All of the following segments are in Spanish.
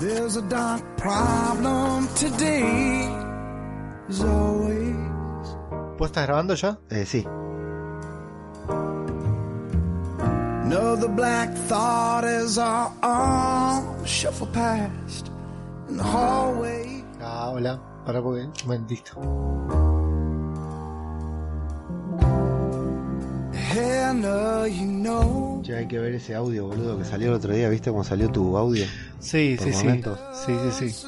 There's a dark problem today, as always. ¿Vos estás grabando ya? Eh, sí. Another black thought as our arms shuffle past in the hallway. Ah, hola. Para porque. Bueno, listo. Ya hay que ver ese audio, boludo, que salió el otro día. ¿Viste cómo salió tu audio? Sí, Por sí, sí. momentos. Sí, sí, sí.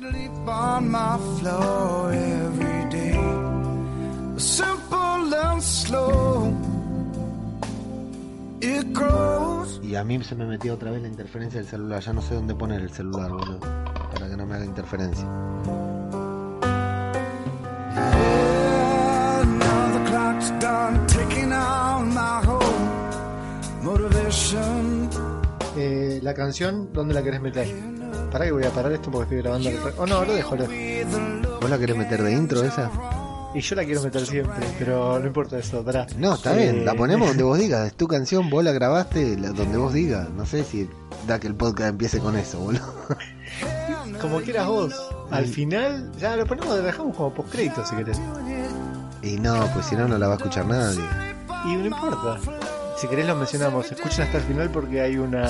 Grows. Y a mí se me metió otra vez la interferencia del celular. Ya no sé dónde poner el celular, boludo. Para que no me haga interferencia. La canción, ¿dónde la querés meter? Pará que voy a parar esto porque estoy grabando. el Oh, no, lo dejo. lo- ¿Vos la querés meter de intro esa? Y yo la quiero meter siempre, pero no importa eso. Pará. No, está Eh, bien. La ponemos donde vos digas. Es tu canción, vos la grabaste la- donde vos digas. No sé si da que el podcast empiece con eso, boludo. Como quieras vos. Al final, ya lo ponemos, lo dejamos como postcrédito si querés. Y no, pues si no, no la va a escuchar nadie. Y no importa. Si querés lo mencionamos. Escuchen hasta el final porque hay una.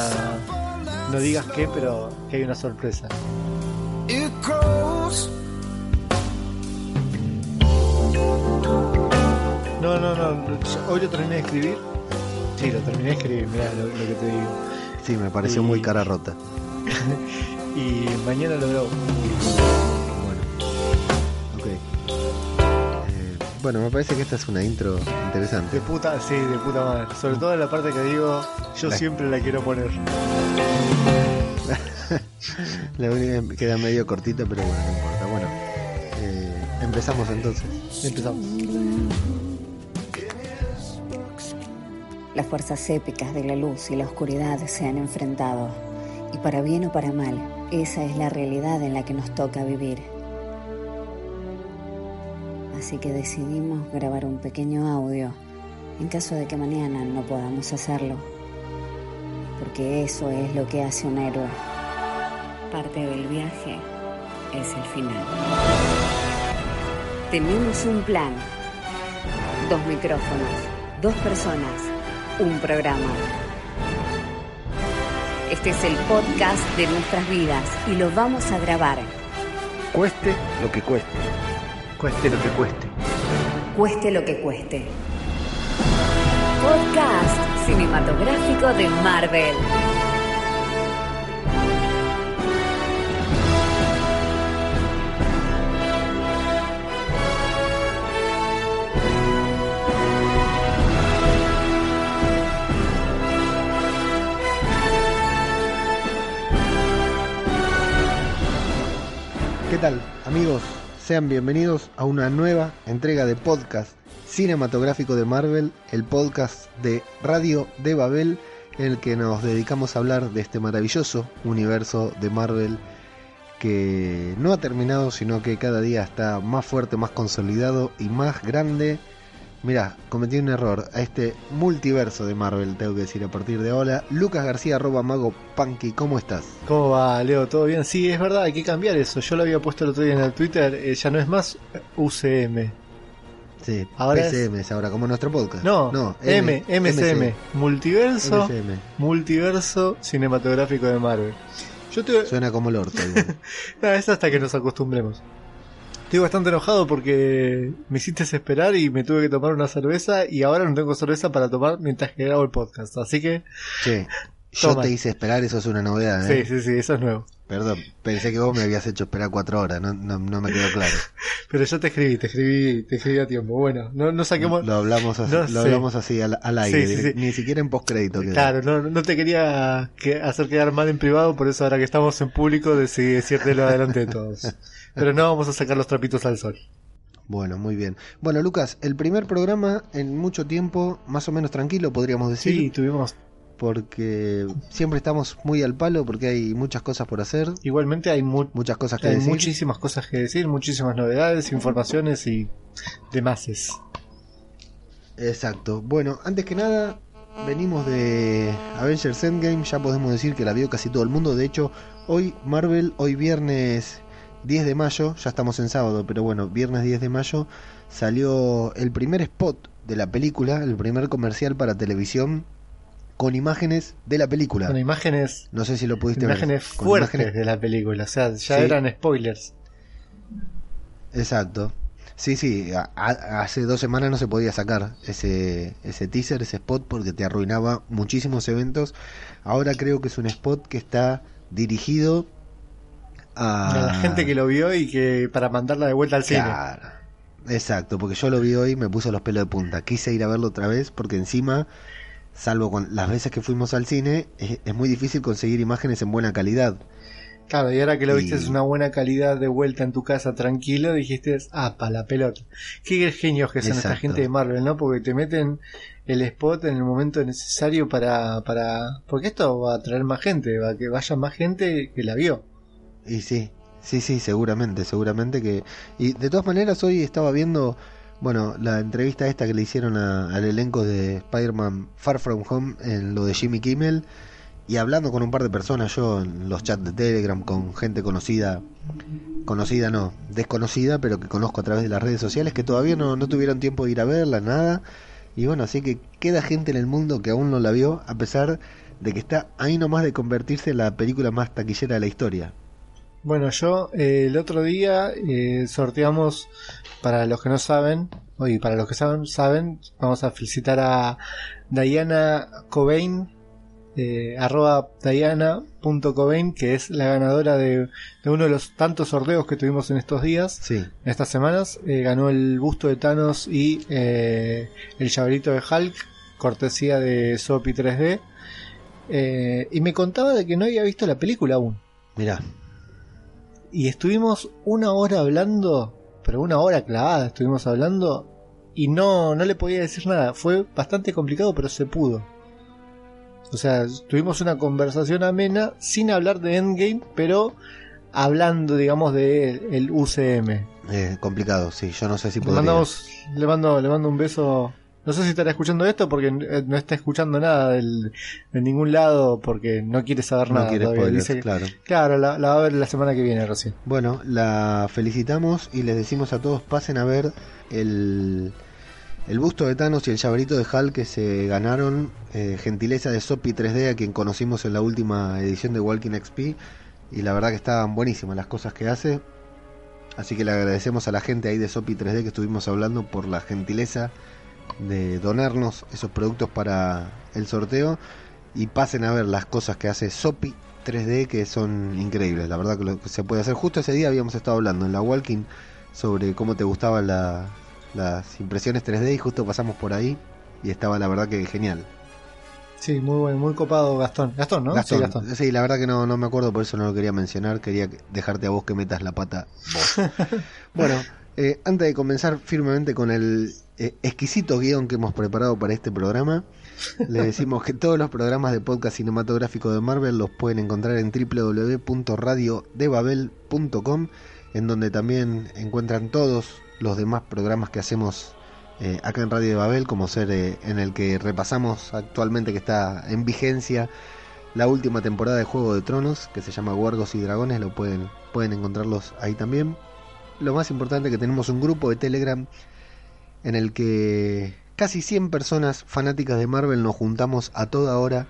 No digas qué, pero que hay una sorpresa. No, no, no. Hoy lo terminé de escribir. Sí, lo terminé de escribir, mirá lo, lo que te digo. Sí, me pareció Y- muy cara rota. Y mañana lo grabo. Bueno, me parece que esta es una intro De interesante. puta, sí, de puta madre. Sobre todo en la parte que digo, yo La- siempre la quiero poner. La única que queda medio cortita, pero bueno, no importa. Bueno, eh, empezamos entonces. Empezamos. Las fuerzas épicas de la luz y la oscuridad se han enfrentado. Y para bien o para mal, esa es la realidad en la que nos toca vivir. Así que decidimos grabar un pequeño audio en caso de que mañana no podamos hacerlo. Porque eso es lo que hace un héroe. Parte del viaje es el final. Tenemos un plan. Dos micrófonos, dos personas, un programa. Este es el podcast de nuestras vidas y lo vamos a grabar. Cueste lo que cueste. Cueste lo que cueste. Cueste lo que cueste. Podcast cinematográfico de Marvel. ¿Qué tal, amigos? Sean bienvenidos a una nueva entrega de podcast cinematográfico de Marvel, el podcast de Radio de Babel, en el que nos dedicamos a hablar de este maravilloso universo de Marvel que no ha terminado, sino que cada día está más fuerte, más consolidado y más grande. Mira, cometí un error a este multiverso de Marvel, tengo que decir a partir de ahora. Lucas García, arroba mago punky, ¿cómo estás? ¿Cómo va, Leo? ¿Todo bien? Sí, es verdad, hay que cambiar eso. Yo lo había puesto el otro día en el Twitter, eh, ya no es más UCM. Sí, Ahora es- PCM es ahora, como nuestro podcast. No, no M, MCM. Multiverso, MCM. Multiverso Cinematográfico de Marvel. Yo te... Suena como el orto. No, es hasta que nos acostumbremos. Estoy bastante enojado porque me hiciste esperar y me tuve que tomar una cerveza y ahora no tengo cerveza para tomar mientras que grabo el podcast. Así que, che, yo Toma. te hice esperar, eso es una novedad. ¿eh? sí, sí, sí, eso es nuevo. Perdón, pensé que vos me habías hecho esperar cuatro horas, no, no, no me quedó claro. Pero yo te escribí, te escribí, te escribí a tiempo. Bueno, no, no saquemos... Lo hablamos así, No lo sé. hablamos así al, al aire, Sí, sí, sí. ni siquiera en postcrédito. Claro, no, no te quería que- hacer quedar mal en privado, por eso ahora que estamos en público decidí decírtelo adelante de todos. Pero no vamos a sacar los trapitos al sol. Bueno, muy bien. Bueno, Lucas, el primer programa en mucho tiempo, más o menos tranquilo, podríamos decir. Sí, tuvimos... Porque siempre estamos muy al palo, porque hay muchas cosas por hacer, Igualmente hay, mu- muchas cosas que hay decir. muchísimas cosas que decir, muchísimas novedades, informaciones y demás. Exacto. Bueno, antes que nada, venimos de Avengers Endgame, ya podemos decir que la vio casi todo el mundo. De hecho, hoy Marvel, hoy viernes 10 de mayo, ya estamos en sábado, pero bueno, viernes 10 de mayo salió el primer spot de la película, el primer comercial para televisión con imágenes de la película. Con imágenes, No sé si lo pudiste imágenes ver. Con fuertes imágenes- de la película, o sea, ya Sí. eran spoilers. Exacto. Sí, sí, a- a- hace dos semanas no se podía sacar ese, ese teaser, ese spot, porque te arruinaba muchísimos eventos. Ahora creo que es un spot que está dirigido a, A la gente que lo vio y que para mandarla de vuelta al cine. Exacto, porque yo lo vi hoy y me puso los pelos de punta. Quise ir a verlo otra vez porque encima, salvo con las veces que fuimos al cine, es, es muy difícil conseguir imágenes en buena calidad. Claro, y ahora que lo Y- viste es una buena calidad de vuelta en tu casa tranquilo, dijiste, ah, pa' la pelota. Qué genios que son esta gente de Marvel, ¿no? Porque te meten el spot en el momento necesario para, para, porque esto va a traer más gente, va a que vaya más gente que la vio. Y sí, sí, sí, seguramente, seguramente que... Y de todas maneras hoy estaba viendo, bueno, la entrevista esta que le hicieron a- al elenco de Spider-Man Far From Home en lo de Jimmy Kimmel y hablando con un par de personas yo en los chats de Telegram con gente conocida, conocida no, desconocida, pero que conozco a través de las redes sociales que todavía no, no tuvieron tiempo de ir a verla, nada. Y bueno, así que queda gente en el mundo que aún no la vio, a pesar de que está ahí nomás de convertirse en la película más taquillera de la historia. Bueno, yo eh, el otro día eh, sorteamos, para los que no saben, y para los que saben, saben, vamos a felicitar a Diana Cobain, eh, arroba Diana.cobain, que es la ganadora de, de uno de los tantos sorteos que tuvimos en estos días, Sí, en estas semanas. Eh, ganó el busto de Thanos y eh, el llaverito de Hulk, cortesía de Sopi 3D. Eh, y me contaba de que no había visto la película aún. mira. Y estuvimos una hora hablando, pero una hora clavada estuvimos hablando y no, no le podía decir nada. Fue bastante complicado, pero se pudo. O sea, tuvimos una conversación amena sin hablar de Endgame, pero hablando, digamos, de el UCM. Eh, complicado, sí. Yo no sé si Le podría. mandamos, le mando, le mando un beso. No sé si estará escuchando esto porque eh, no está escuchando nada del- de ningún lado porque no quiere saber no nada. quiere spoilers, Dice que- claro. claro, la, la va a ver la semana que viene recién. Bueno, la felicitamos y les decimos a todos pasen a ver el, el busto de Thanos y el llaverito de Hulk que se ganaron. eh, gentileza de Sopi 3D, a quien conocimos en la última edición de Walking XP. Y la verdad que estaban buenísimas las cosas que hace. Así que le agradecemos a la gente ahí de Sopi 3D que estuvimos hablando por la gentileza de donarnos esos productos para el sorteo. Y pasen a ver las cosas que hace Sopi 3D que son increíbles. La verdad que lo que se puede hacer. Justo ese día habíamos estado hablando en la Walking sobre cómo te gustaban la- las impresiones 3D y justo pasamos por ahí y estaba la verdad que genial. Sí, muy bueno, muy copado Gastón. Gastón, ¿no? Gastón, Sí, Gastón. sí, la verdad que no, no me acuerdo, por eso no lo quería mencionar. Quería que- dejarte a vos que metas la pata vos. bueno, eh, antes de comenzar firmemente con el eh, exquisito guion que hemos preparado para este programa, le decimos que todos los programas de podcast cinematográfico de Marvel los pueden encontrar en www.radiodebabel.com, en donde también encuentran todos los demás programas que hacemos eh, acá en Radio de Babel, como ser eh, en el que repasamos actualmente que está en vigencia la última temporada de Juego de Tronos, que se llama Guargos y Dragones, lo pueden, pueden encontrarlos ahí también. Lo más importante que tenemos un grupo de Telegram en el que casi 100 personas fanáticas de Marvel nos juntamos a toda hora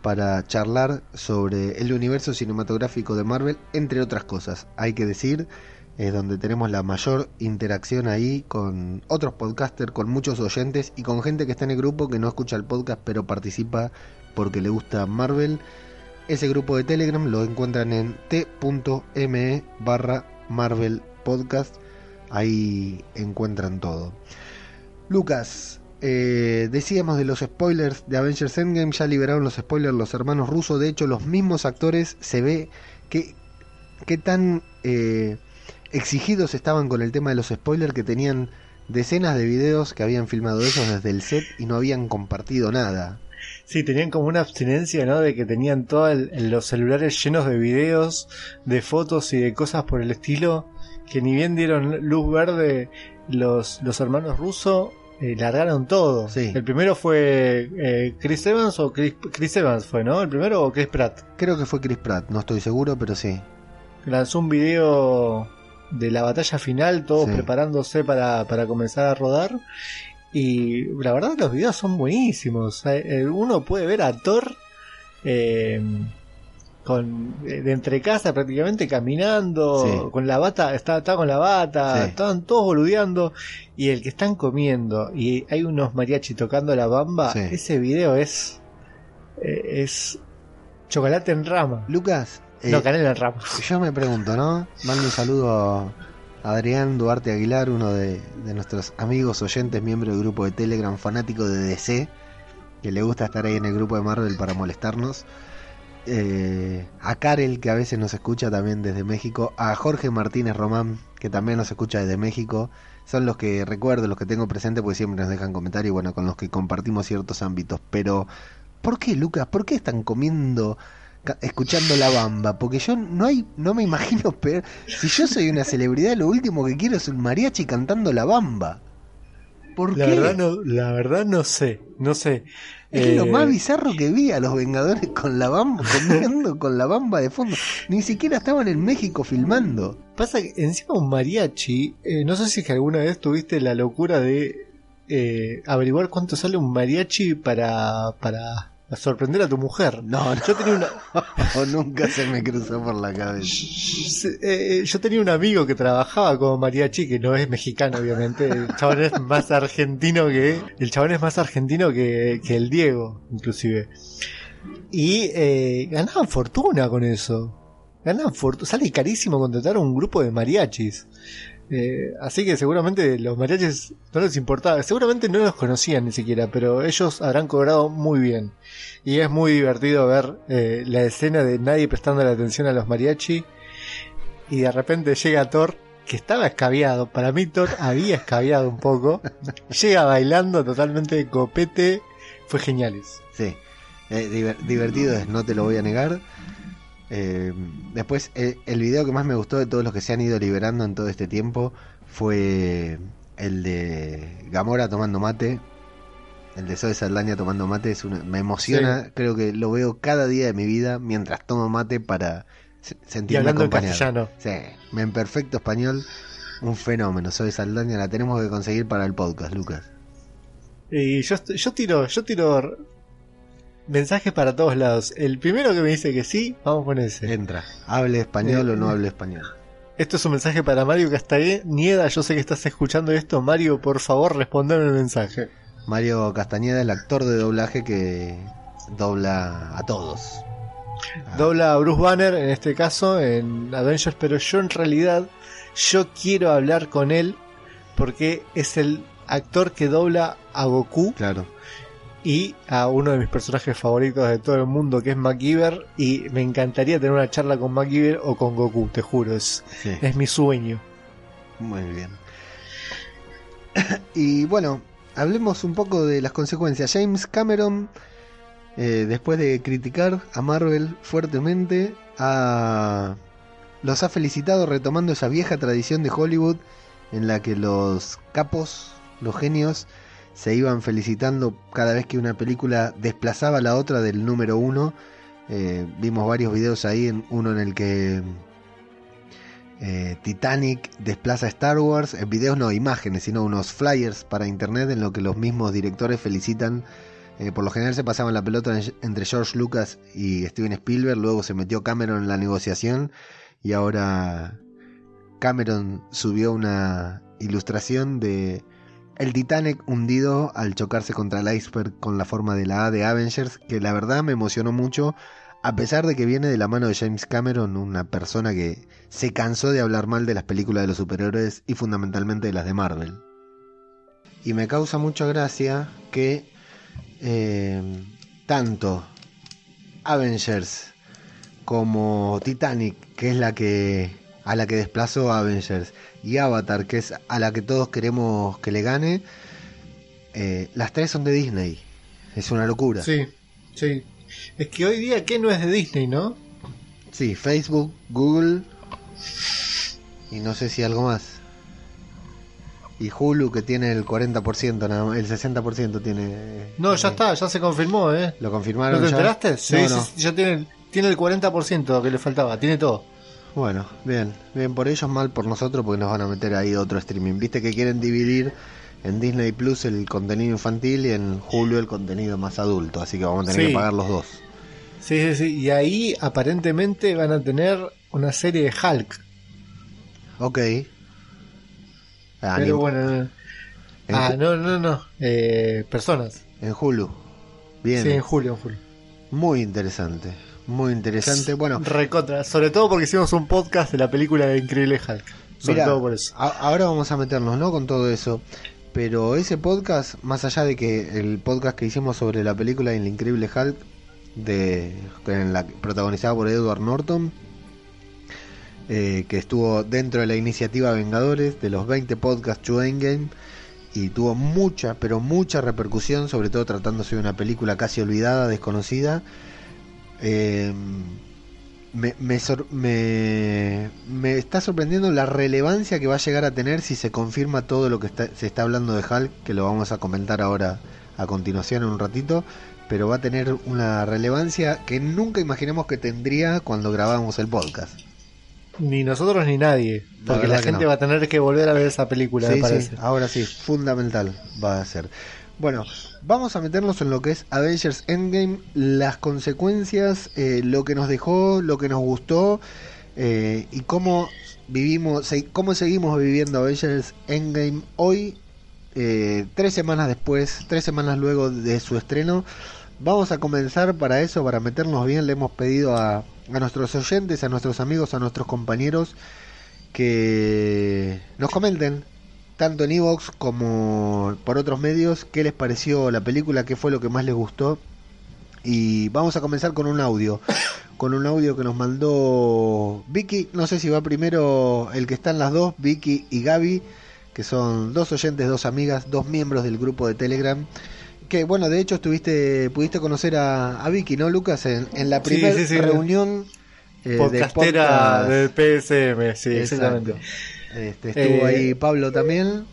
para charlar sobre el universo cinematográfico de Marvel, entre otras cosas. Hay que decir, es donde tenemos la mayor interacción ahí con otros podcasters, con muchos oyentes y con gente que está en el grupo que no escucha el podcast pero participa porque le gusta Marvel. Ese grupo de Telegram lo encuentran en t.me barra Marvel Podcast. Ahí encuentran todo. Lucas, eh, decíamos de los spoilers de Avengers Endgame, ya liberaron los spoilers los hermanos rusos, de hecho los mismos actores se ve que, que tan eh, exigidos estaban con el tema de los spoilers que tenían decenas de videos que habían filmado ellos desde el set y no habían compartido nada. Sí, tenían como una abstinencia, ¿no? De que tenían todos los celulares llenos de videos, de fotos y de cosas por el estilo, que ni bien dieron luz verde los, los hermanos rusos, eh, largaron todo. Sí. El primero fue eh, Chris Evans o Chris, Chris Evans fue, ¿no? El primero o Chris Pratt. Creo que fue Chris Pratt, no estoy seguro, pero sí. Lanzó un video de la batalla final, todos Sí. preparándose para, para comenzar a rodar. Y la verdad los videos son buenísimos. Eh, Uno puede ver a Thor eh, con eh, de entre casa prácticamente caminando, Sí. con la bata, está, está con la bata, Sí. estaban todos boludeando. Y el que están comiendo y hay unos mariachi tocando la bamba, Sí. ese video es, eh, es chocolate en rama. Lucas, eh, no, canela en rama. yo me pregunto, ¿no? Mando un saludo a Adrián Duarte Aguilar, uno de, de nuestros amigos oyentes, miembro del grupo de Telegram, fanático de DC, que le gusta estar ahí en el grupo de Marvel para molestarnos. Eh, a Karel, que a veces nos escucha también desde México. A Jorge Martínez Román, que también nos escucha desde México. Son los que recuerdo, los que tengo presente, porque siempre nos dejan comentarios y bueno, con los que compartimos ciertos ámbitos. Pero, ¿por qué, Lucas? ¿Por qué están comiendo, escuchando la bamba? Porque yo no hay, no me imagino peor. Si yo soy una celebridad, lo último que quiero es un mariachi cantando la bamba. ¿Por La qué? verdad no, la verdad no sé, no sé. Es lo Eh, más bizarro que vi a los Vengadores con la bamba, comiendo con la bamba de fondo. Ni siquiera estaban en México filmando. Pasa que encima un mariachi, eh, no sé si es que alguna vez tuviste la locura de eh, averiguar cuánto sale un mariachi para, para sorprender a tu mujer. No, no, Yo tenía una, o nunca se me cruzó por la cabeza. se- eh, yo tenía un amigo que trabajaba como mariachi, que no es mexicano obviamente, el chabón es más argentino que, el chabón es más argentino que, que el Diego, inclusive. Y eh, ganaban fortuna con eso. Ganaban fortuna. Sale carísimo contratar a un grupo de mariachis. Eh, así que seguramente los mariachis no les importaba. Seguramente no los conocían ni siquiera, pero ellos habrán cobrado muy bien. Y es muy divertido ver eh, la escena de nadie prestando la atención a los mariachi. Y de repente llega Thor, que estaba escabiado. Para mí Thor había escabiado un poco. llega bailando totalmente de copete. Fue geniales. Sí, eh, diver- divertido es, no te lo voy a negar. Eh, después, eh, el video que más me gustó de todos los que se han ido liberando en todo este tiempo fue el de Gamora tomando mate. El de Zoe Saldaña tomando mate es una, me emociona. Creo que lo veo cada día de mi vida mientras tomo mate para se- Y sentirme hablando en acompañado. castellano. Sí, en perfecto español, un fenómeno. Zoe Saldaña la tenemos que conseguir para el podcast, Lucas. Y yo, yo tiro, yo tiro mensajes para todos lados. El primero que me dice que sí, vamos con ese. Entra, hable español o no hable español. Esto es un mensaje para Mario Castañeda. Yo sé que estás escuchando esto. Mario, por favor, respondeme el mensaje. Mario Castañeda, el actor de doblaje que dobla a todos. Ah, Dobla a Bruce Banner, en este caso, en Avengers, pero yo en realidad, yo quiero hablar con él porque es el actor que dobla a Goku Claro, y a uno de mis personajes favoritos de todo el mundo, que es MacGyver, y me encantaría tener una charla con MacGyver o con Goku, te juro, es, sí, es mi sueño. muy bien. Y bueno, hablemos un poco de las consecuencias. James Cameron, eh, después de criticar a Marvel fuertemente, ha- los ha felicitado retomando esa vieja tradición de Hollywood en la que los capos, los genios, se iban felicitando cada vez que una película desplazaba a la otra del número uno. Eh, vimos varios videos ahí, uno en el que eh, Titanic desplaza a Star Wars, en videos no, imágenes, sino unos flyers para internet en lo que los mismos directores felicitan. Eh, por lo general se pasaban la pelota en- entre George Lucas y Steven Spielberg, luego se metió Cameron en la negociación y ahora Cameron subió una ilustración de el Titanic hundido al chocarse contra el iceberg con la forma de la A de Avengers, que la verdad me emocionó mucho, a pesar de que viene de la mano de James Cameron, una persona que se cansó de hablar mal de las películas de los superhéroes y fundamentalmente de las de Marvel. Y me causa mucha gracia que eh, tanto Avengers como Titanic, que es la que a la que desplazó a Avengers, y Avatar, que es a la que todos queremos que le gane, eh, las tres son de Disney. Es una locura. Sí, sí. Es que hoy día, ¿qué no es de Disney, no? Sí, Facebook, Google y no sé si algo más. Y Hulu que tiene el 40%, nada más, el 60% tiene... No, ya eh, está, ya se confirmó, ¿eh? ¿Lo ¿No confirmaron te ya? enteraste? Sí, No, sí, no. sí, ya tiene, tiene el 40% que le faltaba, tiene todo. Bueno, bien, bien por ellos, mal por nosotros porque nos van a meter ahí otro streaming. Viste que quieren dividir en Disney Plus el contenido infantil y en Hulu el contenido más adulto, así que vamos a tener Sí. que pagar los dos. Sí, sí, sí. Y ahí aparentemente van a tener una serie de Hulk. Ok. Ah, Pero ni- bueno. Ah, no, no, no. Eh, personas. en Hulu. Bien, Sí, en julio, en julio. muy interesante, muy interesante. Bueno, Recontra. Sobre todo porque hicimos un podcast de la película de Increíble Hulk. Sobre todo por eso. a- ahora vamos a meternos, ¿no? Con todo eso. Pero ese podcast, más allá de que el podcast que hicimos sobre la película El Increíble Hulk, de, en la, protagonizada por Edward Norton, eh, que estuvo dentro de la iniciativa Vengadores, de los 20 podcasts to Endgame, y tuvo mucha, pero mucha repercusión, sobre todo tratándose de una película casi olvidada, desconocida. Eh, me, me, sor- me, me está sorprendiendo la relevancia que va a llegar a tener si se confirma todo lo que está- se está hablando de Hulk, que lo vamos a comentar ahora a continuación en un ratito, pero va a tener una relevancia que nunca imaginemos que tendría cuando grabamos el podcast. Ni nosotros ni nadie. Porque la, gente no. va a tener que volver a ver esa película, Sí, me sí, parece. ahora sí, fundamental va a ser. Bueno, vamos a meternos en lo que es Avengers Endgame, las consecuencias, eh, lo que nos dejó, lo que nos gustó eh, y cómo vivimos, cómo seguimos viviendo Avengers Endgame hoy, eh, tres semanas después, tres semanas luego de su estreno. Vamos a comenzar para eso, para meternos bien, le hemos pedido a, a nuestros oyentes, a nuestros amigos, a nuestros compañeros que nos comenten tanto en Evox como por otros medios qué les pareció la película, qué fue lo que más les gustó. Y vamos a comenzar con un audio, con un audio que nos mandó Vicky, no sé si va primero el que están las dos, Vicky y Gaby, que son dos oyentes, dos amigas, dos miembros del grupo de Telegram. Que bueno, de hecho estuviste, pudiste conocer a, a Vicky, ¿no, Lucas? En, en la primera sí, sí. reunión eh, de Podcastera podcast. del PSM, sí, Exacto. exactamente. Este, estuvo Eh, ahí Pablo también.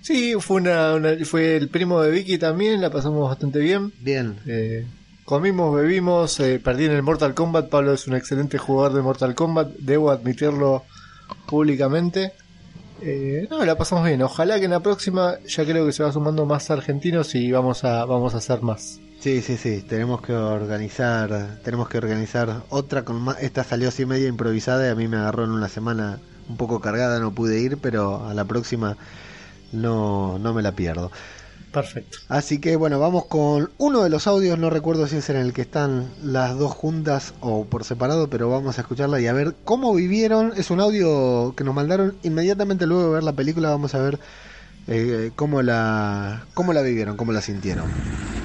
Sí, fue, una, una- fue el primo de Vicky también, la pasamos bastante bien. Bien. Eh, comimos, bebimos, eh, perdí en el Mortal Kombat. Pablo es un excelente jugador de Mortal Kombat, debo admitirlo públicamente. Eh, no, la pasamos bien. Ojalá que en la próxima ya creo que se va sumando más argentinos y vamos a, vamos a hacer más. Sí, sí, sí. Tenemos que organizar, tenemos que organizar otra con más. Esta salió así media improvisada y a mí me agarró en una semana un poco cargada, no pude ir, pero a la próxima no, no me la pierdo. Perfecto. Así que bueno, vamos con uno de los audios, no recuerdo si es en el que están las dos juntas o por separado, pero vamos a escucharla y a ver cómo vivieron. Es un audio que nos mandaron inmediatamente luego de ver la película, vamos a ver eh, cómo, la, cómo la vivieron, cómo la sintieron.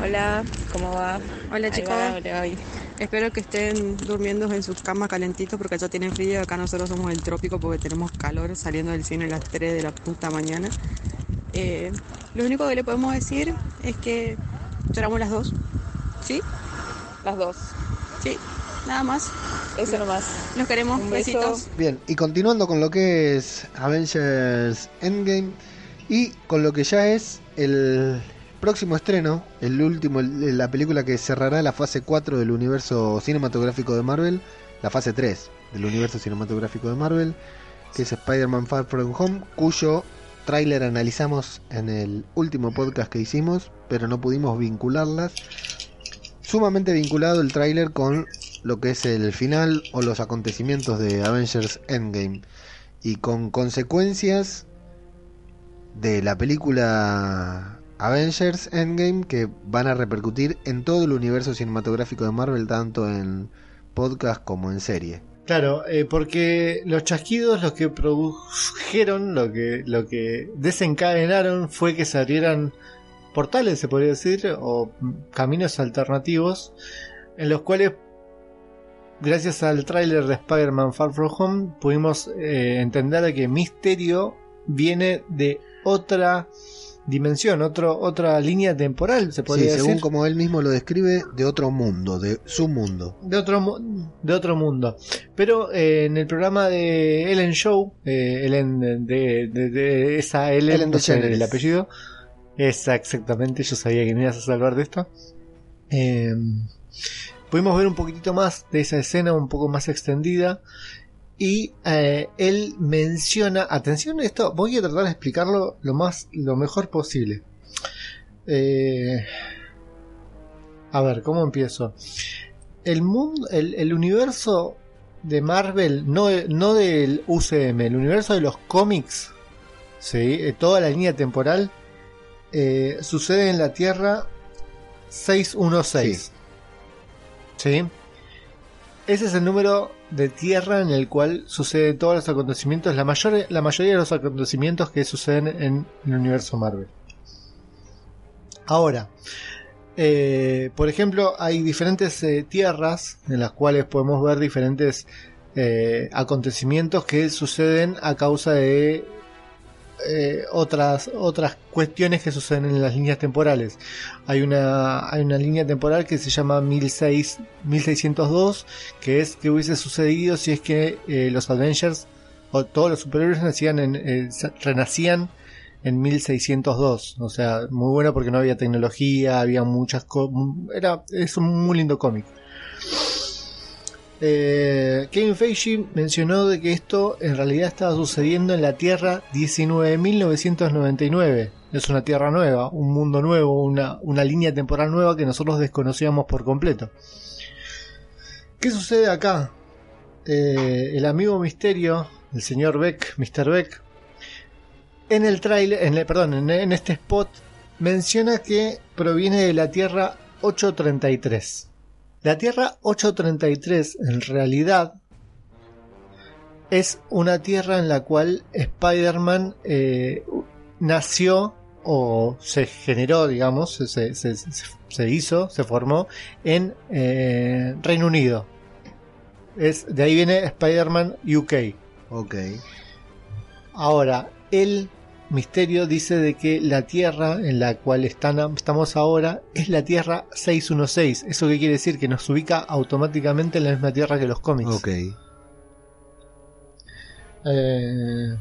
Hola, ¿cómo va? Hola, chicos. Espero que estén durmiendo en sus camas calentitos porque allá tienen frío. Acá nosotros somos el trópico porque tenemos calor saliendo del cine a las 3 de la puta mañana. Eh, lo único que le podemos decir es que lloramos las dos. ¿Sí? Las dos. Sí. Nada más. Eso nomás. Los queremos. Un. Besitos. Bien, y continuando con lo que es Avengers Endgame y con lo que ya es el próximo estreno, el último, la película que cerrará la fase 4 del universo cinematográfico de Marvel, la fase 3 del universo cinematográfico de Marvel, que es Spider-Man Far From Home, cuyo tráiler analizamos en el último podcast que hicimos, pero no pudimos vincularlas. Sumamente vinculado el tráiler con lo que es el final o los acontecimientos de Avengers Endgame y con consecuencias de la película Avengers Endgame que van a repercutir en todo el universo cinematográfico de Marvel tanto en podcast como en serie. Claro, eh, porque los chasquidos los que produjeron, lo que, lo que desencadenaron fue que se abrieran portales, se podría decir, o caminos alternativos, en los cuales, gracias al tráiler de Spider-Man Far From Home, pudimos eh, entender que Misterio viene de otra dimensión, otro, otra línea temporal, se Sí, podría según decir. como él mismo lo describe, de otro mundo, de su mundo. De otro, de otro mundo. Pero eh, en el programa de Ellen Show, eh, Ellen de, de- de esa Ellen, Ellen no sé el apellido. Esa, exactamente, yo sabía que me ibas a salvar de esto. Eh, pudimos ver un poquitito más de esa escena, un poco más extendida. Y eh, él menciona, atención a esto, voy a tratar de explicarlo lo más, lo mejor posible. Eh, a ver, ¿cómo empiezo? El mundo, el, el universo de Marvel, no, no del UCM, el universo de los cómics, ¿sí? Eh, toda la línea temporal, eh, sucede en la Tierra 616. ¿Sí? Ese es el número de Tierra en el cual suceden todos los acontecimientos, la, mayor, la mayoría de los acontecimientos que suceden en el universo Marvel. Ahora, eh, por ejemplo, hay diferentes eh, tierras en las cuales podemos ver diferentes eh, acontecimientos que suceden a causa de eh, otras otras cuestiones que suceden en las líneas temporales. Hay una hay una línea temporal que se llama 16, 1602 que es que hubiese sucedido si es que eh, los Avengers o todos los superhéroes nacían en, eh, renacían en 1602. O sea, muy bueno porque no había tecnología, había muchas cosas. Era, es un muy lindo cómic. Eh, Kevin Feige mencionó de que esto en realidad estaba sucediendo en la Tierra 19.999. Es una Tierra nueva, un mundo nuevo, una, línea temporal nueva que nosotros desconocíamos por completo. ¿Qué sucede acá? Eh, el amigo Misterio, el señor Beck, Mr. Beck, en el trailer, en el, perdón, en este spot menciona que proviene de la Tierra 833. La Tierra 833 en realidad es una Tierra en la cual Spider-Man eh, nació o se generó, digamos, se, se- se- se hizo, se formó en eh, Reino Unido. Es, de ahí viene Spider-Man UK. Ok. Ahora, el misterio dice de que la Tierra en la cual están, estamos ahora es la Tierra 616. ¿Eso qué quiere decir? Que nos ubica automáticamente en la misma Tierra que los cómics. Ok. Eh,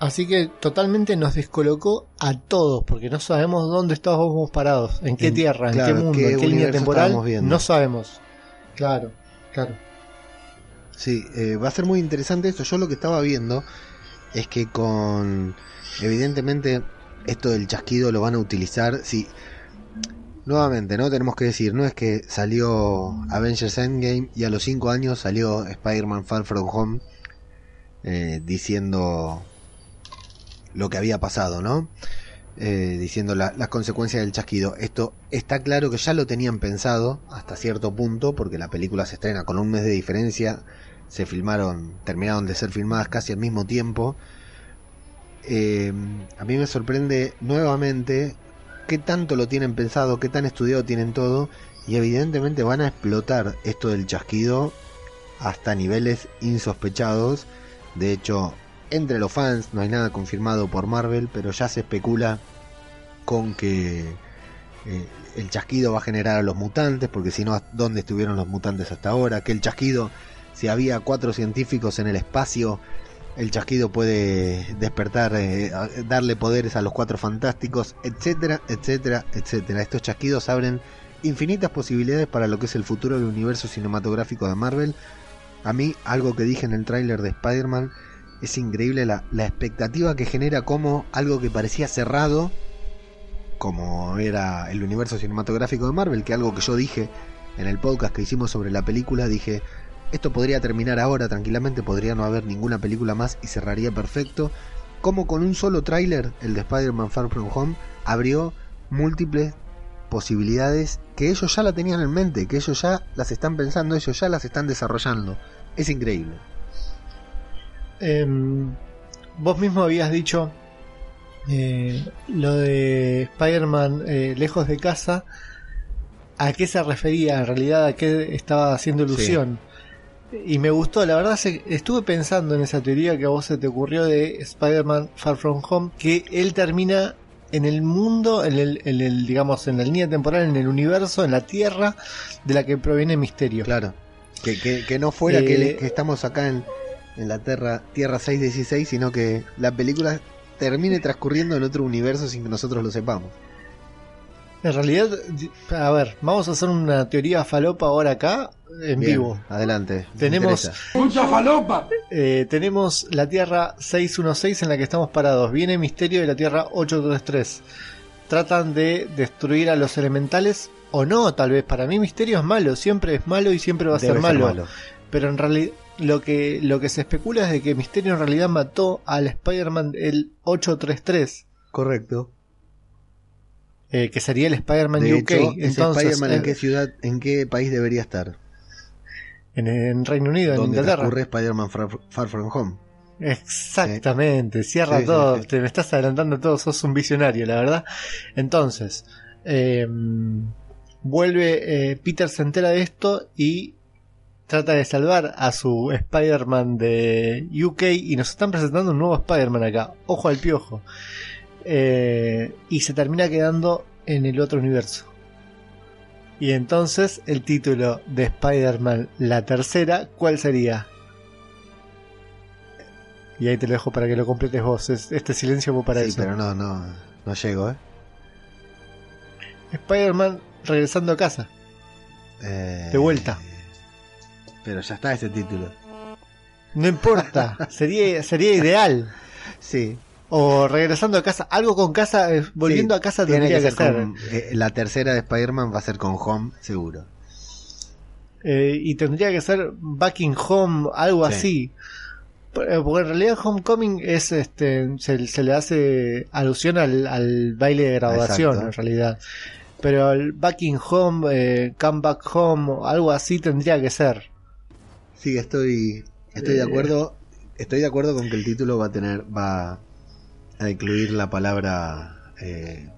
así que totalmente nos descolocó a todos, porque no sabemos dónde estábamos parados, en qué En- tierra, claro, en qué mundo, qué en qué línea temporal, no sabemos. Claro, claro. Sí, eh, va a ser muy interesante esto. Yo lo que estaba viendo es que con... Evidentemente, esto del chasquido lo van a utilizar. Sí, nuevamente, ¿no? Tenemos que decir, no es que salió Avengers Endgame y a los 5 años salió Spider-Man Far From Home eh, diciendo lo que había pasado, ¿no? Eh, diciendo la- las consecuencias del chasquido. Esto está claro que ya lo tenían pensado hasta cierto punto, porque la película se estrena con un mes de diferencia. Se filmaron, terminaron de ser filmadas casi al mismo tiempo. Eh, a mí me sorprende nuevamente qué tanto lo tienen pensado, qué tan estudiado tienen todo. Y evidentemente van a explotar esto del chasquido hasta niveles insospechados. De hecho, entre los fans no hay nada confirmado por Marvel, pero ya se especula con que eh, el chasquido va a generar a los mutantes, porque si no, ¿dónde estuvieron los mutantes hasta ahora? Que el chasquido, si había cuatro científicos en el espacio, el chasquido puede despertar, eh, darle poderes a los cuatro fantásticos, etcétera, etcétera, etcétera. Estos chasquidos abren infinitas posibilidades para lo que es el futuro del universo cinematográfico de Marvel. A mí, algo que dije en el tráiler de Spider-Man, es increíble la, la expectativa que genera como algo que parecía cerrado, como era el universo cinematográfico de Marvel, que algo que yo dije en el podcast que hicimos sobre la película, dije, esto podría terminar ahora tranquilamente, podría no haber ninguna película más y cerraría perfecto. Como con un solo tráiler, el de Spider-Man Far From Home, abrió múltiples posibilidades que ellos ya la tenían en mente, que ellos ya las están pensando, ellos ya las están desarrollando. Es increíble. Em, vos mismo habías dicho eh, lo de Spider-Man eh, lejos de casa. ¿A qué se refería? En realidad, ¿a qué estaba haciendo ilusión? Y me gustó, la verdad estuve pensando en esa teoría que a vos se te ocurrió de Spider-Man Far From Home, que él termina en el mundo, en el, en el, digamos, en la línea temporal, en el universo, en la Tierra, de la que proviene Misterio. Claro. Que, que, que no fuera Eh, que, que estamos acá en, en la Tierra, Tierra 616, sino que la película termine transcurriendo en otro universo sin que nosotros lo sepamos. En realidad, a ver, vamos a hacer una teoría falopa ahora acá, en Bien, vivo. Adelante. Tenemos-. ¡Mucha falopa! Eh, tenemos la Tierra 616 en la que estamos parados. Viene Misterio de la Tierra 833. Tratan de destruir a los elementales o no, tal vez. Para mí Misterio es malo, siempre es malo y siempre va a Debe ser ser malo. malo. Pero en realidad lo que, lo que se especula es de que Misterio en realidad mató al Spider-Man el 833. Correcto. Eh, que sería el Spider-Man De UK. hecho, Entonces, Spider-Man en eh, qué ciudad, en qué país debería estar? en, en Reino Unido, en Donde Inglaterra. transcurre Spider-Man Far, Far From Home. Exactamente, cierra sí, todo, sí. te me estás adelantando todo, sos un visionario, la verdad. Entonces, eh, vuelve, eh, Peter se entera de esto y trata de salvar a su Spider-Man de UK y nos están presentando un nuevo Spider-Man acá, ojo al piojo. Eh, y se termina quedando en el otro universo. Y entonces el título de Spider-Man, la tercera, ¿cuál sería? Y ahí te lo dejo para que lo completes vos. Es- este silencio fue para sí, eso. pero no, no, no llego, ¿eh? Spider-Man regresando a casa. Eh, De vuelta. Pero ya está ese título. No importa, sería, sería ideal. Sí. O regresando a casa, algo con casa, eh, volviendo Sí, a casa tiene tendría que, ser. con- eh, la tercera de Spider-Man va a ser con Home, seguro. Eh, y tendría que ser Back in Home, algo Sí. así. Por- Porque en realidad Homecoming es este se, se le hace alusión al, al baile de graduación Exacto. en realidad. Pero el Back in Home, Come Back Home, algo así tendría que ser. Sí, estoy, estoy de acuerdo. Estoy de acuerdo con que el título va a tener, va a incluir la palabra eh,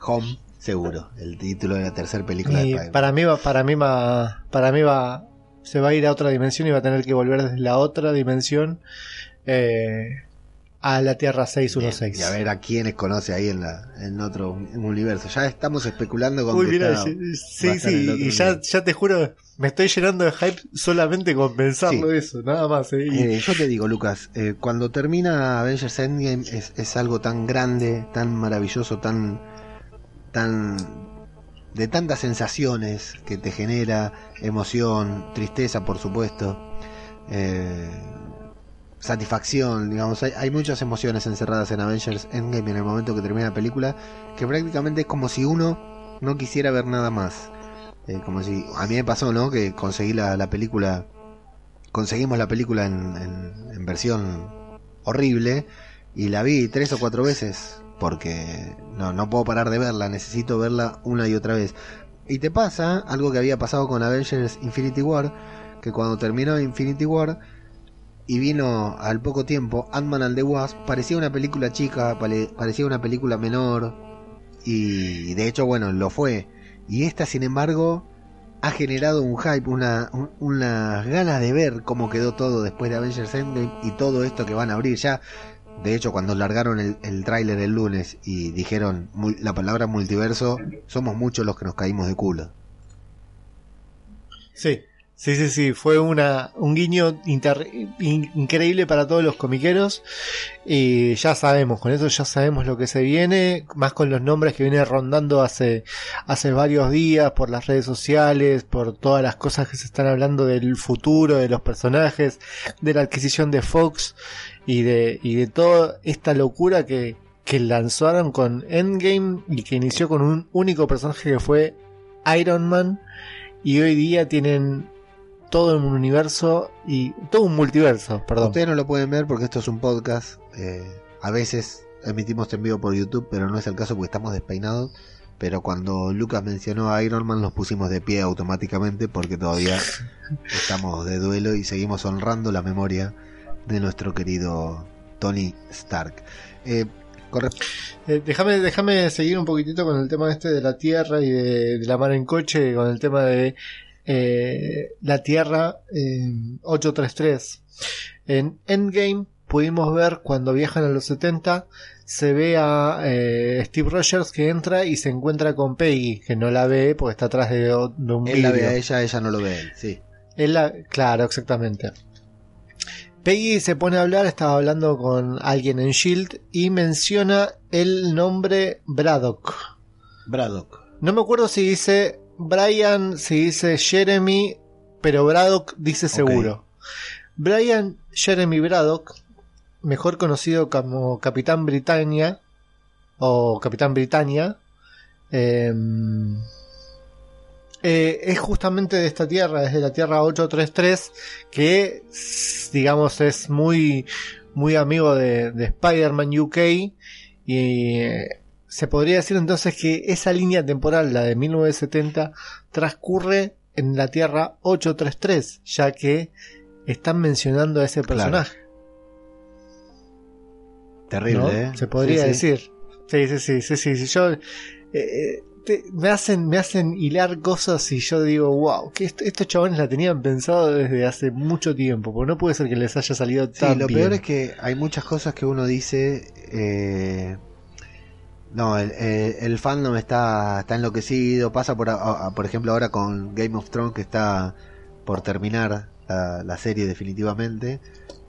Home, seguro. El título de la tercera película de Y Spider-Man. para mí va, para mí va, para mí va, se va a ir a otra dimensión y va a tener que volver desde la otra dimensión eh, a la Tierra 616. Y a ver a quiénes conoce ahí en, la, en otro universo. Ya estamos especulando con Uy, que mira, está- sí, y ya te juro, me estoy llenando de hype solamente con pensarlo Sí. eso, nada más. eh, y- Eh, yo te digo, Lucas, eh, cuando termina Avengers Endgame es, es algo tan grande, tan maravilloso, tan, tan de tantas sensaciones que te genera, emoción, tristeza, por supuesto, eh, satisfacción, digamos, hay, hay muchas emociones encerradas en Avengers Endgame en el momento que termina la película, que prácticamente es como si uno no quisiera ver nada más. Eh, como si a mí me pasó, ¿no? Que conseguí la, la película conseguimos la película en, en- versión horrible y la vi tres o cuatro veces porque no, no puedo parar de verla, necesito verla una y otra vez. Y te pasa algo que había pasado con Avengers Infinity War, que cuando terminó Infinity War y vino al poco tiempo Ant-Man and the Wasp, parecía una película chica, pare- parecía una película menor y de hecho, bueno, lo fue. Y esta, sin embargo, ha generado un hype, una, un- unas ganas de ver cómo quedó todo después de Avengers Endgame y todo esto que van a abrir ya. De hecho, cuando largaron el, el tráiler el lunes y dijeron la palabra multiverso, somos muchos los que nos caímos de culo. Sí, sí, sí, sí, fue una, un guiño inter- in- increíble para todos los comiqueros. Y ya sabemos, con eso ya sabemos lo que se viene, más con los nombres que viene rondando hace, hace varios días por las redes sociales, por todas las cosas que se están hablando del futuro, de los personajes, de la adquisición de Fox y de, y de toda esta locura que, que lanzaron con Endgame y que inició con un único personaje que fue Iron Man y hoy día tienen todo un universo y todo un multiverso, perdón. Ustedes no lo pueden ver porque esto es un podcast. eh, a veces emitimos en vivo por YouTube, pero no es el caso porque estamos despeinados. Pero cuando Lucas mencionó a Iron Man, nos pusimos de pie automáticamente porque todavía estamos de duelo y seguimos honrando la memoria de nuestro querido Tony Stark. Eh, Eh, déjame, déjame seguir un poquitito con el tema este de la tierra y de, de la mar en coche, con el tema de eh, la Tierra eh, 833. En Endgame pudimos ver cuando viajan a los 70, se ve a eh, Steve Rogers que entra y se encuentra con Peggy, que no la ve porque está atrás de, de un Él la ve a ella, ella no lo ve él, sí. Él la- claro, exactamente. Peggy se pone a hablar, estaba hablando con alguien en Shield y menciona el nombre Braddock. Braddock. No me acuerdo si dice Brian, si dice Jeremy, pero Braddock dice seguro. Brian Jeremy Braddock, mejor conocido como Capitán Britannia o Capitán Britannia, eh, eh, es justamente de esta tierra, es de la Tierra 833, que digamos es muy, muy amigo de, de Spider-Man UK y eh, se podría decir entonces que esa línea temporal, la de 1970, transcurre en la Tierra 833, ya que están mencionando a ese Claro. personaje. Terrible, ¿no? ¿eh? Se podría Sí, sí. decir. Sí, sí, sí, sí, sí. sí. Yo, eh, eh, te- me, hacen, me hacen hilar cosas y yo digo, wow, que est- estos chabones la tenían pensado desde hace mucho tiempo, porque no puede ser que les haya salido Sí, tan lo bien. peor es que hay muchas cosas que uno dice. eh, no, el, el, el fandom está, está enloquecido. Pasa por, a- a- por ejemplo, ahora con Game of Thrones que está por terminar la, la serie definitivamente.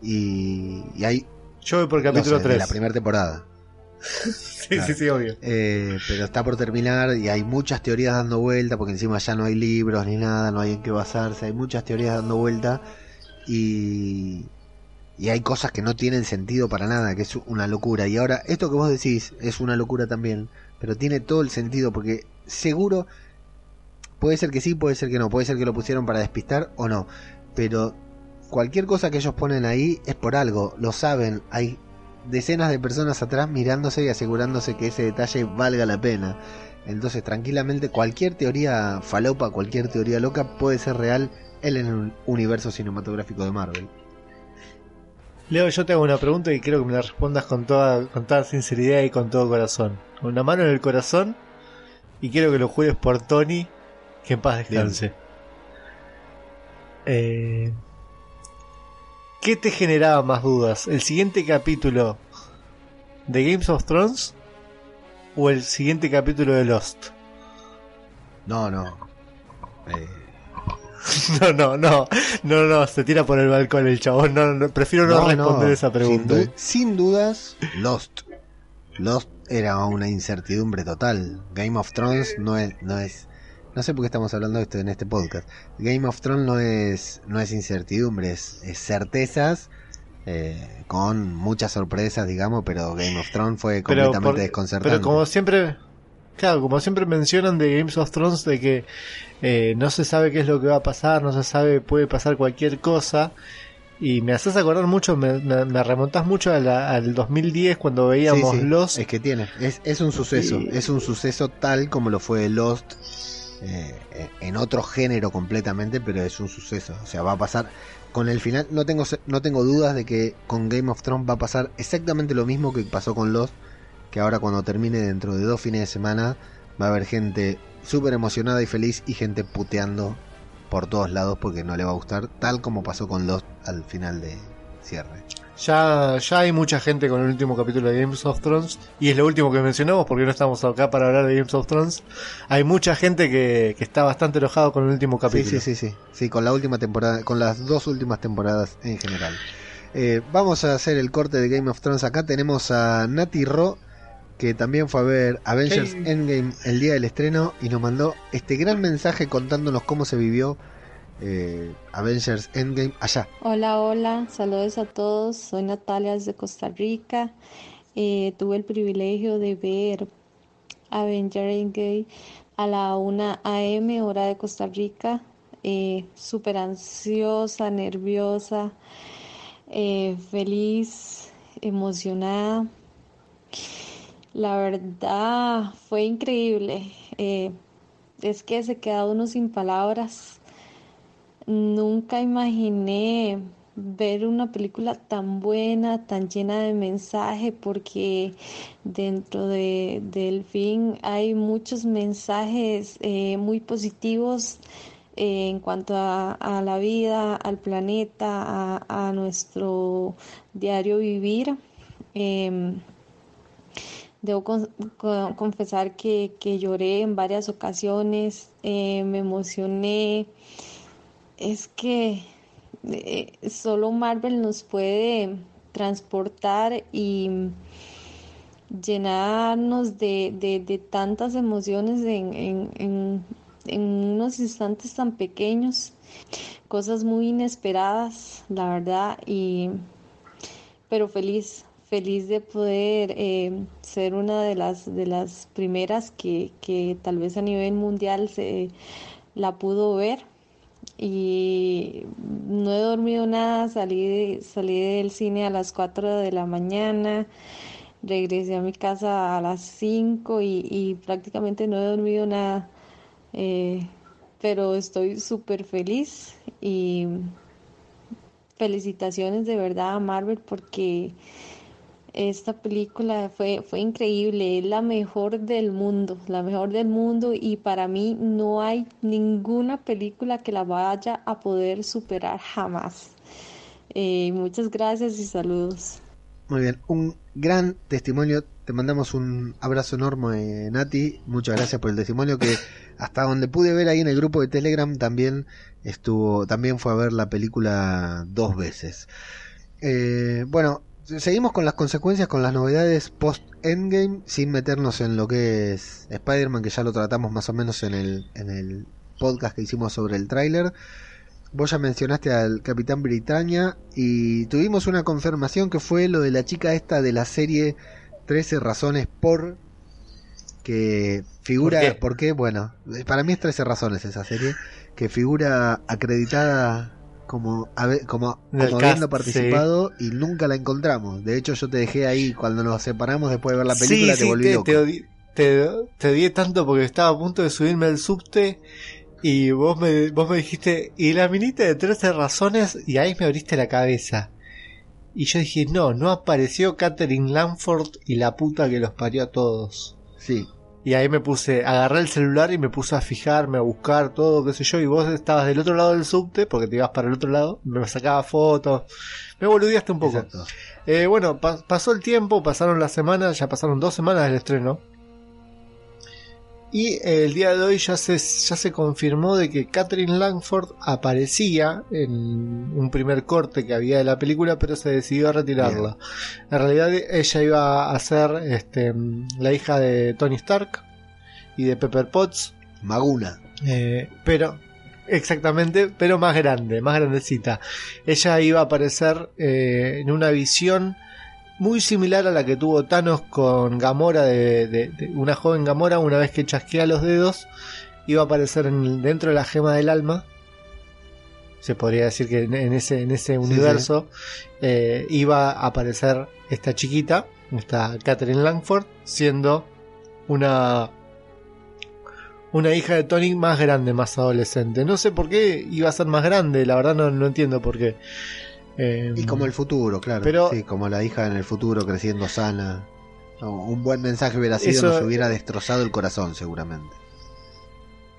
Y, y hay. Yo voy por no capítulo sé, de 3. la primera temporada. sí, claro. sí, sí, obvio. Eh, pero está por terminar y hay muchas teorías dando vuelta, porque encima ya no hay libros ni nada, no hay en qué basarse, hay muchas teorías dando vuelta y, y hay cosas que no tienen sentido para nada, que es una locura. Y ahora, esto que vos decís es una locura también, pero tiene todo el sentido, porque seguro puede ser que sí, puede ser que no, puede ser que lo pusieron para despistar o no, pero cualquier cosa que ellos ponen ahí es por algo, lo saben, hay decenas de personas atrás mirándose y asegurándose que ese detalle valga la pena. Entonces, tranquilamente, cualquier teoría falopa, cualquier teoría loca puede ser real en el universo cinematográfico de Marvel. Leo, yo te hago una pregunta y quiero que me la respondas con toda, con toda sinceridad y con todo corazón. Con una mano en el corazón y quiero que lo juegues por Tony, que en paz descanse. Eh, ¿Qué te generaba más dudas? ¿El siguiente capítulo de Games of Thrones o el siguiente capítulo de Lost? No, no. Eh, No, no, no, no, no, se tira por el balcón el chabón. No, no, prefiero no, responder esa pregunta. Sin, du- sin dudas, Lost. Lost era una incertidumbre total. Game of Thrones no es, no es, no sé por qué estamos hablando de esto en este podcast. Game of Thrones no es, no es incertidumbre, es, es certezas eh, con muchas sorpresas, digamos, pero Game of Thrones fue Pero completamente por- desconcertante. Pero como siempre, claro, como siempre mencionan de Games of Thrones de que eh, no se sabe qué es lo que va a pasar, no se sabe, puede pasar cualquier cosa. Y me haces acordar mucho, me, me, me remontás mucho a la- al 2010 cuando veíamos Sí, sí, Lost. Es que tiene, es, es un suceso, Y- es un suceso tal como lo fue Lost eh, eh, en otro género completamente, pero es un suceso. O sea, va a pasar con el final. No tengo, no tengo dudas de que con Game of Thrones va a pasar exactamente lo mismo que pasó con Lost. Que ahora, cuando termine dentro de dos fines de semana, va a haber gente súper emocionada y feliz y gente puteando por todos lados porque no le va a gustar, tal como pasó con Lost al final de cierre. Ya, ya hay mucha gente con el último capítulo de Games of Thrones, y es lo último que mencionamos porque no estamos acá para hablar de Games of Thrones. Hay mucha gente que, que está bastante enojado con el último Sí, capítulo. sí, sí, sí. Sí, con la última temporada, con las dos últimas temporadas en general. Eh, vamos a hacer el corte de Game of Thrones acá. Tenemos a Nati Ro, que también fue a ver Avengers Hey. Endgame el día del estreno y nos mandó este gran mensaje contándonos cómo se vivió eh, Avengers Endgame allá. Hola, hola, saludos a todos. Soy Natalia desde Costa Rica. Eh, tuve el privilegio de ver Avenger Endgame a la 1 a.m. hora de Costa Rica. Eh, Súper ansiosa, nerviosa, eh, feliz, emocionada. La verdad fue increíble. Eh, es que se queda uno sin palabras. Nunca imaginé ver una película tan buena, tan llena de mensaje, porque dentro de, del fin hay muchos mensajes eh, muy positivos eh, en cuanto a, a, la vida, al planeta, a, nuestro diario vivir. Eh, debo con, con, confesar que, que, lloré en varias ocasiones, eh, me emocioné. Es que eh, solo Marvel nos puede transportar y llenarnos de, de, de tantas emociones en, en, en, en, unos instantes tan pequeños, cosas muy inesperadas, la verdad, y pero feliz, feliz de poder eh, ser una de las de las primeras que, que tal vez a nivel mundial se la pudo ver. Y no he dormido nada, salí, salí del cine a las 4 de la mañana, regresé a mi casa a las 5 y, y prácticamente no he dormido nada, eh, pero estoy súper feliz y felicitaciones de verdad a Marvel porque esta película fue, fue increíble, es la mejor del mundo, la mejor del mundo y para mí no hay ninguna película que la vaya a poder superar jamás. Eh, muchas gracias y saludos. Muy bien, un gran testimonio. Te mandamos un abrazo enorme, Nati. Muchas gracias por el testimonio que hasta donde pude ver ahí en el grupo de Telegram también estuvo, también fue a ver la película dos veces. Eh, bueno, seguimos con las consecuencias, con las novedades post Endgame, sin meternos en lo que es Spider-Man, que ya lo tratamos más o menos en el, en el podcast que hicimos sobre el tráiler. Vos ya mencionaste al Capitán Britannia y tuvimos una confirmación que fue lo de la chica esta de la serie 13 razones por que figura, ¿por qué? ¿por qué? Bueno, para mí es 13 razones esa serie, que figura acreditada como, como, como habiendo participado sí. y nunca la encontramos. De hecho, yo te dejé ahí cuando nos separamos después de ver la película, sí, te volví te, loco. Te, odi te, te odié tanto porque estaba a punto de subirme al subte y vos me, vos me dijiste, y la minita de 13 razones, y ahí me abriste la cabeza. Y yo dije, no, no apareció Catherine Lanford y la puta que los parió a todos. Sí. Y ahí me puse, agarré el celular y me puse a fijarme, a buscar todo, qué sé yo, y vos estabas del otro lado del subte, porque te ibas para el otro lado, me sacaba fotos, me boludeaste un poco. Eh, bueno, pa pasó el tiempo, pasaron las semanas, ya pasaron dos semanas del estreno. Y eh, el día de hoy ya se, ya se confirmó de que Catherine Langford aparecía en un primer corte que había de la película, pero se decidió a retirarla. Bien. En realidad ella iba a ser este, la hija de Tony Stark y de Pepper Potts. Maguna. Eh, pero, exactamente, pero más grande, más grandecita. Ella iba a aparecer eh, en una visión muy similar a la que tuvo Thanos con Gamora, de, de, de, una joven Gamora, una vez que chasquea los dedos, iba a aparecer en, dentro de la gema del alma. Se podría decir que en, en ese, en ese universo sí, sí. Eh, iba a aparecer esta chiquita, esta Catherine Langford, siendo una una hija de Tony más grande, más adolescente. No sé por qué iba a ser más grande, la verdad no, no entiendo por qué. Eh, y como el futuro, claro. Pero, sí, como la hija en el futuro creciendo sana. Un buen mensaje hubiera sido, eso, nos hubiera destrozado el corazón, seguramente.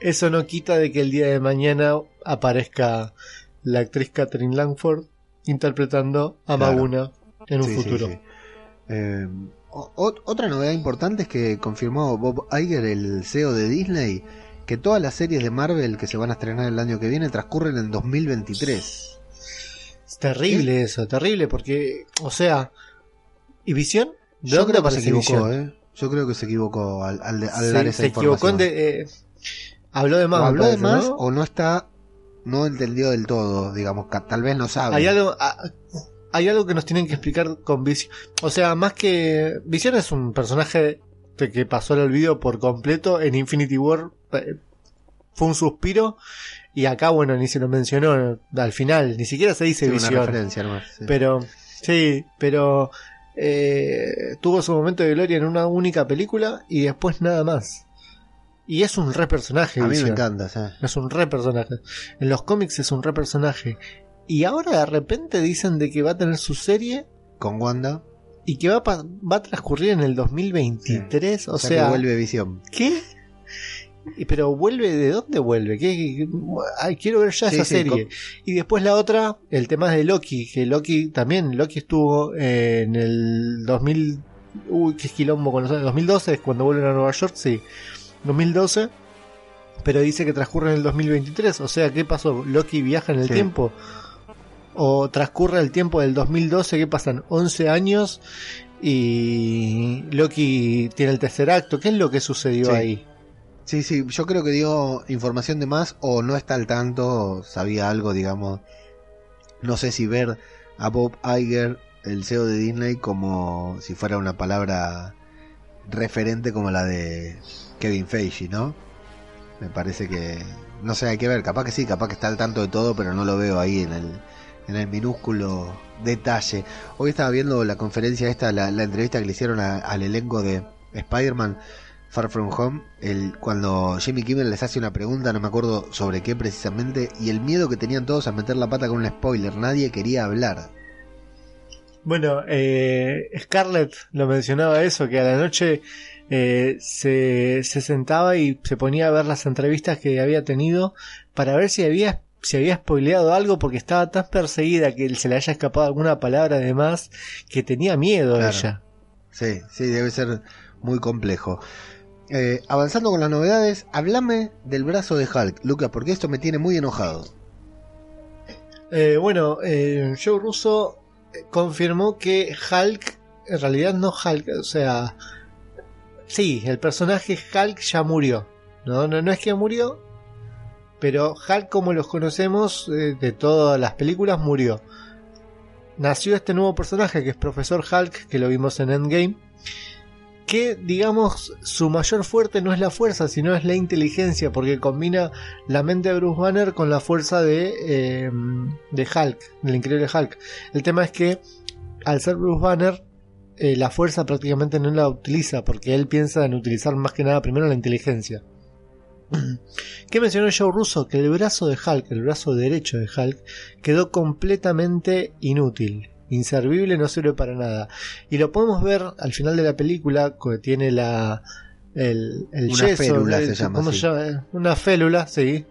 Eso no quita de que el día de mañana aparezca la actriz Catherine Langford interpretando a claro. Maguna en un sí, futuro. Sí, eh, o, otra novedad importante es que confirmó Bob Iger, el CEO de Disney, que todas las series de Marvel que se van a estrenar el año que viene transcurren en 2023. Terrible ¿Sí? eso, terrible, porque, o sea, ¿y Visión? Yo creo que se equivocó, ¿eh? Yo creo que se equivocó al, al, al se, dar esa se información. Se equivocó de, eh, habló de más. O habló de más ¿no? o no está, no entendió del todo, digamos, tal vez no sabe. Hay algo, ah, hay algo que nos tienen que explicar con Visión. O sea, más que Visión es un personaje que pasó al olvido por completo en Infinity War. Eh, fue un suspiro y acá, bueno, ni se lo mencionó al final, ni siquiera se dice sí, visión. Una referencia nomás, sí. Pero, sí, pero eh, tuvo su momento de gloria en una única película y después nada más. Y es un re personaje. A visión. mí me encanta, ¿sí? Es un re personaje. En los cómics es un re personaje. Y ahora de repente dicen de que va a tener su serie. Con Wanda. Y que va a, va a transcurrir en el 2023. Sí. O, o sea, sea que vuelve visión. ¿Qué? Y- Pero vuelve, ¿de dónde vuelve? ¿Qué, ay, quiero ver ya Sí, esa sí, serie. Y después la otra, el tema de Loki, que Loki también, Loki estuvo eh, en el 2000, uy, qué quilombo con los años, 2012 es cuando vuelven a Nueva York, sí, 2012, pero dice que transcurre en el 2023, o sea, ¿qué pasó? ¿Loki viaja en el Sí. tiempo? ¿O transcurre el tiempo del 2012? ¿Qué pasan? 11 años y Loki tiene el tercer acto, ¿qué es lo que sucedió ahí? Sí, sí, yo creo que dio información de más o no está al tanto, sabía algo, digamos. No sé si ver a Bob Iger, el CEO de Disney, como si fuera una palabra referente como la de Kevin Feige, ¿no? Me parece que, no sé, hay que ver, capaz que sí, capaz que está al tanto de todo, pero no lo veo ahí en el, en el minúsculo detalle. Hoy estaba viendo la conferencia esta, la, entrevista que le hicieron a- al elenco de Spider-Man. Far From Home, el, cuando Jimmy Kimmel les hace una pregunta, no me acuerdo sobre qué precisamente, y el miedo que tenían todos a meter la pata con un spoiler, nadie quería hablar. Bueno, eh, Scarlett lo mencionaba eso, que a la noche eh, se, se sentaba y se ponía a ver las entrevistas que había tenido para ver si había, si había spoileado algo porque estaba tan perseguida que se le haya escapado alguna palabra de más que tenía miedo Claro. ella. Sí, sí, debe ser muy complejo. Eh, avanzando con las novedades, háblame del brazo de Hulk, Lucas, porque esto me tiene muy enojado. Eh, bueno, eh, Joe Russo confirmó que Hulk, en realidad no Hulk, o sea, sí, el personaje Hulk ya murió. No, no, no es que murió, pero Hulk como los conocemos de todas las películas murió. Nació este nuevo personaje que es Profesor Hulk, que lo vimos en Endgame, que digamos su mayor fuerte no es la fuerza, sino es la inteligencia, porque combina la mente de Bruce Banner con la fuerza de, eh, de Hulk, del increíble Hulk. El tema es que al ser Bruce Banner, eh, la fuerza prácticamente no la utiliza, porque él piensa en utilizar más que nada primero la inteligencia. ¿Qué mencionó Joe Russo? Que el brazo de Hulk, el brazo derecho de Hulk, quedó completamente inútil. Inservible, no sirve para nada. Y lo podemos ver al final de la película, que tiene la. El, el Una yeso, férula el- se llama, ¿cómo sí. se llama? Una félula, sí.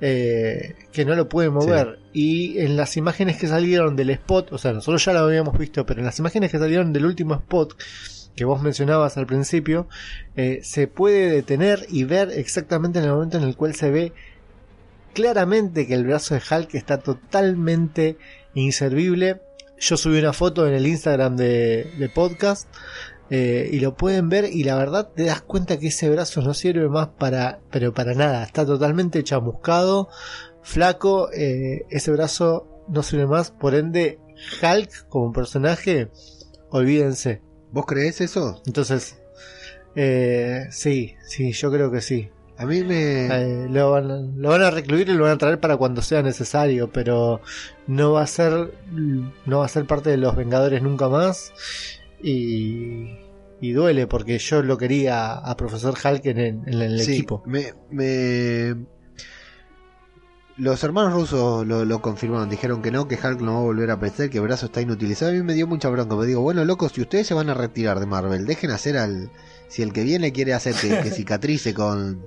eh, que no lo puede mover. Y en las imágenes que salieron del spot, o sea, nosotros ya lo habíamos visto, pero en las imágenes que salieron del último spot que vos mencionabas al principio, eh, se puede detener y ver exactamente en el momento en el cual se ve claramente que el brazo de Hulk está totalmente inservible. Yo subí una foto en el Instagram de, de podcast eh, y lo pueden ver y la verdad te das cuenta que ese brazo no sirve más para, pero para nada, está totalmente chamuscado, flaco, eh, ese brazo no sirve más, por ende Hulk como personaje, olvídense. ¿Vos creés eso? Entonces, eh, sí, sí, yo creo que sí. A mí me... Eh, lo, van, a- lo van a recluir y lo van a traer para cuando sea necesario, pero no va a ser no va a ser parte de los Vengadores nunca más y, y duele porque yo lo quería a Profesor Hulk en, el- en el Sí, equipo. Me, me- Los hermanos rusos lo, lo confirmaron, dijeron que no, que Hulk no va a volver a aparecer, que el brazo está inutilizado. A mí me dio mucha bronca, me digo, bueno, locos, si ustedes se van a retirar de Marvel, dejen hacer al... Si el que viene quiere hacer que, que cicatrice con...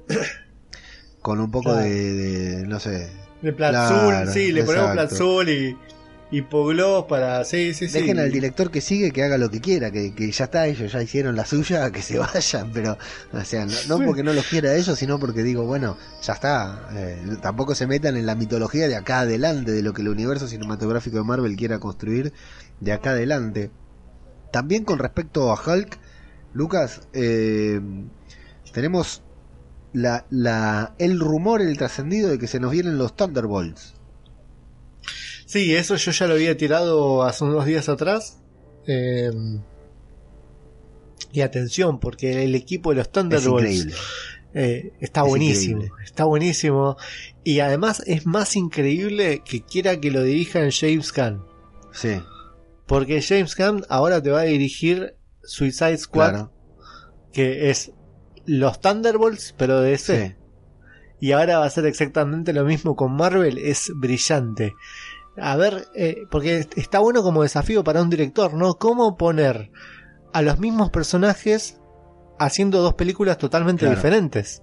Con un poco Claro. de, de- no sé... De Platzul, Claro, sí, le ponemos exacto. Platzul y, y Poglos para. Sí, sí, sí. Dejen al director que sigue que haga lo que quiera, que, que ya está, ellos ya hicieron la suya, que se vayan, pero, o sea, no, no porque no los quiera ellos, sino porque digo, bueno, ya está, eh, tampoco se metan en la mitología de acá adelante, de lo que el universo cinematográfico de Marvel quiera construir de acá adelante. También con respecto a Hulk, Lucas, eh, tenemos la, la, el rumor, el trascendido de que se nos vienen los Thunderbolts. Sí, eso yo ya lo había tirado hace unos días atrás. Eh, y atención, porque el equipo de los Thunderbolts eh, está Es buenísimo. increíble. Está buenísimo. Y además es más increíble que quiera que lo dirijan James Gunn. Sí, Porque James Gunn ahora te va a dirigir Suicide Squad, claro. que es los Thunderbolts, pero de ese. Sí. y ahora va a ser exactamente lo mismo con Marvel, es brillante. A ver, eh, porque está bueno como desafío para un director, ¿no? ¿Cómo poner a los mismos personajes haciendo dos películas totalmente Claro. diferentes?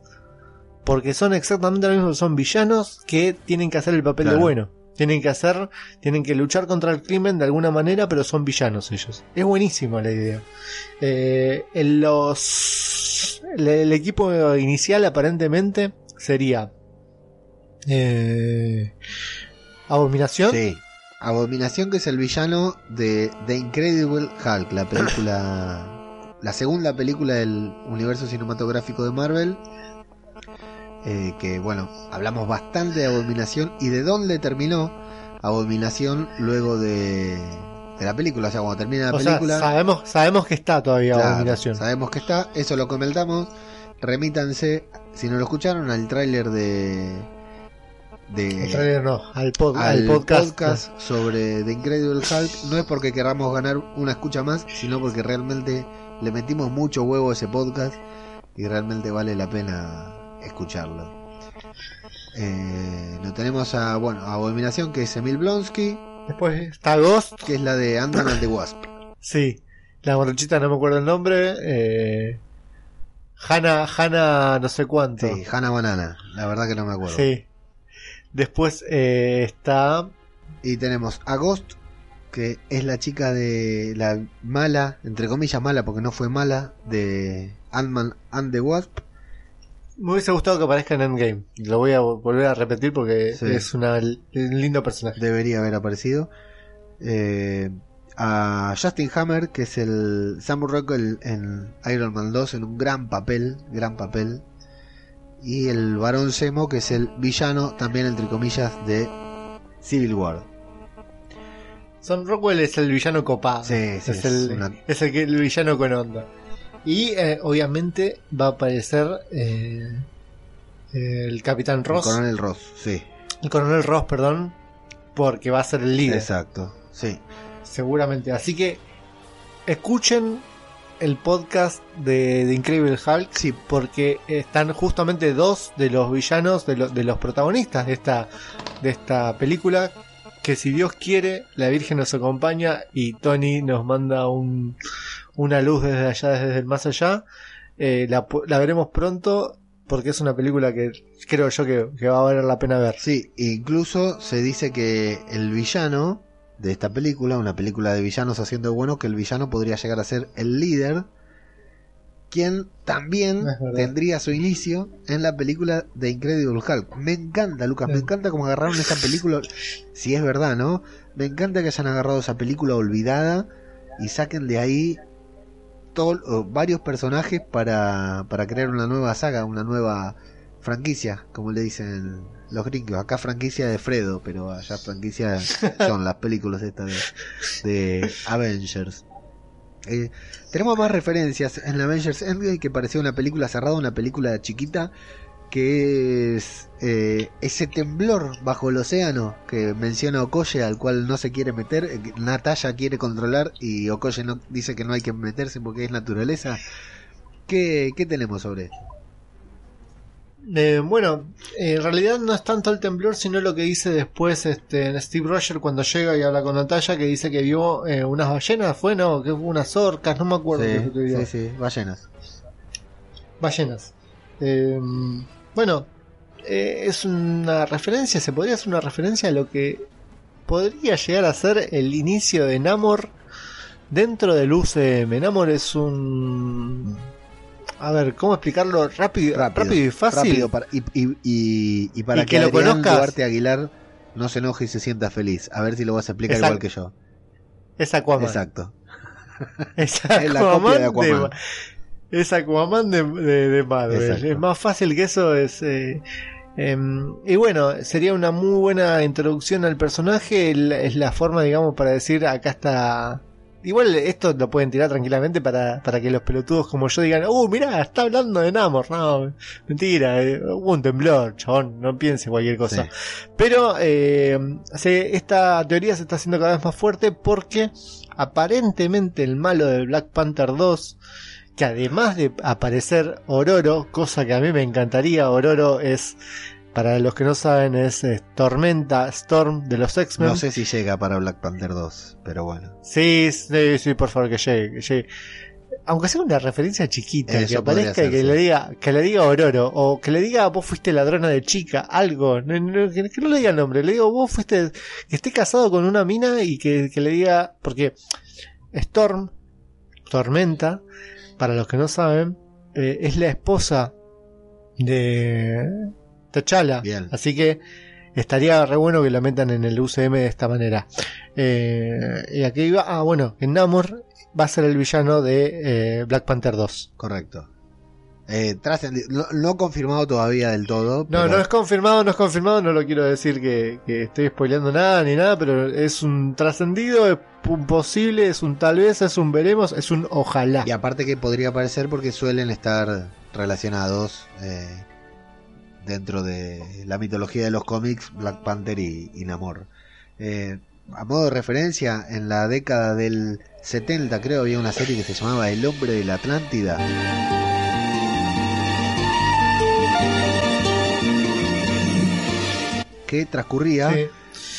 porque son exactamente lo mismo, son villanos que tienen que hacer el papel Claro. de bueno. Tienen que hacer, tienen que luchar contra el crimen de alguna manera, pero son villanos ellos. Es buenísima la idea. Eh, en los, el, el equipo inicial aparentemente sería eh, Abominación. Sí. Abominación que es el villano de The Incredible Hulk, la película, la segunda película del universo cinematográfico de Marvel. Eh, que bueno, hablamos bastante de Abominación y de dónde terminó Abominación luego de, de la película. O sea, cuando termina la O sea, película, sabemos, sabemos que está todavía claro, Abominación. sabemos que está, eso lo comentamos. Remítanse, si no lo escucharon, al tráiler de, de El trailer no, al, pod- al al podcast. podcast, sobre The Incredible Hulk no es porque queramos ganar una escucha más, sino porque realmente le metimos mucho huevo a ese podcast y realmente vale la pena escucharlo. Eh, lo tenemos a, bueno, a Abominación, que es Emil Blonsky, Después está Ghost. que es la de Ant-Man and the Wasp. Sí, la morochita no me acuerdo el nombre. Eh, Hanna, Hanna no sé cuánto. Sí, Hannah Banana, la verdad que no me acuerdo. Sí. Después eh, está... Y tenemos a Ghost, que es la chica de la mala, entre comillas mala, porque no fue mala, de Ant-Man and the Wasp. Me hubiese gustado que aparezca en Endgame. Lo voy a volver a repetir porque Sí. es una, un lindo personaje. debería haber aparecido. Eh, a Justin Hammer, que es el Sam Rockwell en Iron Man 2, en un gran papel, gran papel. Y el Barón Zemo, que es el villano, también entre comillas, de Civil War. Sam Rockwell es el villano copado. Sí, sí, es, es el, una- es el, que- el villano con onda. Y eh, obviamente va a aparecer eh, el Capitán Ross. El Coronel Ross, sí. El Coronel Ross, perdón. Porque va a ser el líder. Exacto, sí. Seguramente. Así que escuchen el podcast de, de Incredible Hulk. Sí. Porque están justamente dos de los villanos, de, lo- de los protagonistas de esta, de esta película. Que si Dios quiere, la Virgen nos acompaña y Tony nos manda un, una luz desde allá, desde el más allá. Eh, la, veremos pronto porque es una película que creo yo que, que va a valer la pena ver. Sí, incluso se dice que el villano de esta película, una película de villanos haciendo bueno, que el villano podría llegar a ser el líder, quien también tendría su inicio en la película de Incredible Hulk. Me encanta, Lucas, me encanta cómo agarraron esa película, si es verdad, ¿no? Me encanta que hayan agarrado esa película olvidada y saquen de ahí todo- varios personajes para, para crear una nueva saga, una nueva franquicia, como le dicen los gringos. Acá franquicia de Fredo, pero allá franquicia son las películas estas de, de Avengers. Eh, tenemos más referencias en la Avengers Endgame que parecía una película cerrada, una película chiquita que es eh, ese temblor bajo el océano que menciona Okoye al cual no se quiere meter, eh, Natalia quiere controlar y Okoye no, dice que no hay que meterse porque es naturaleza. ¿Qué, qué tenemos sobre esto? Eh, bueno, en realidad no es tanto el temblor, sino lo que dice después este, Steve Roger cuando llega y habla con Natalia, que dice que vio eh, unas ballenas, fue, no, que hubo unas orcas, no me acuerdo qué fue que sí, sí, ballenas. Ballenas. Eh, bueno, eh, es una referencia, se podría hacer una referencia a lo que podría llegar a ser el inicio de Namor dentro del UCM. Namor es un... A ver, ¿cómo explicarlo rápido, rápido, y fácil? rápido para- y, y- y- y para que, que lo conozcas. Duarte Aguilar no se enoje y se sienta feliz. A ver si lo vas a explicar Exacto. igual que yo. Es Aquaman. Exacto. Es Es la copia de Aquaman. Es Aquaman de, de- de Marvel. Exacto. Es más fácil que eso. Es, eh, em, y bueno, sería una muy buena introducción al personaje. Es la forma, digamos, para decir acá está. Igual esto lo pueden tirar tranquilamente para, para que los pelotudos como yo digan, uh, mirá, está hablando de Namor. No, mentira, eh, hubo un temblor, chabón, no piense cualquier cosa. Sí. Pero eh, se- esta teoría se está haciendo cada vez más fuerte porque aparentemente el malo de Black Panther 2, que además de aparecer Ororo, cosa que a mí me encantaría, Ororo es, para los que no saben, es, eh, Tormenta Storm de los X-Men. No sé si llega para Black Panther 2, pero bueno. Sí, sí, sí, por favor, que llegue, que llegue. aunque sea una referencia chiquita, Eso que aparezca y que le diga, que le diga Ororo, o que le diga vos fuiste ladrona de chica, algo, no- que no le diga el nombre, le digo vos fuiste, que esté casado con una mina y que, que le diga, porque Storm, Tormenta, para los que no saben, eh, es la esposa de T'Challa, Bien. así que estaría re bueno que la metan en el UCM de esta manera. Eh, y aquí iba, ah bueno, en Namor va a ser el villano de eh, Black Panther 2. Correcto. Eh, no, no confirmado todavía del todo. No, pero- no es confirmado, no es confirmado, no lo quiero decir que, que estoy spoileando nada ni nada, pero es un trascendido, es un posible, es un tal vez, es un veremos, es un ojalá. Y aparte que podría aparecer porque suelen estar relacionados eh, dentro de la mitología de los cómics Black Panther y, y Namor. Eh, a modo de referencia, en la década del 70 creo había una serie que se llamaba El hombre de la Atlántida. Que transcurría Sí.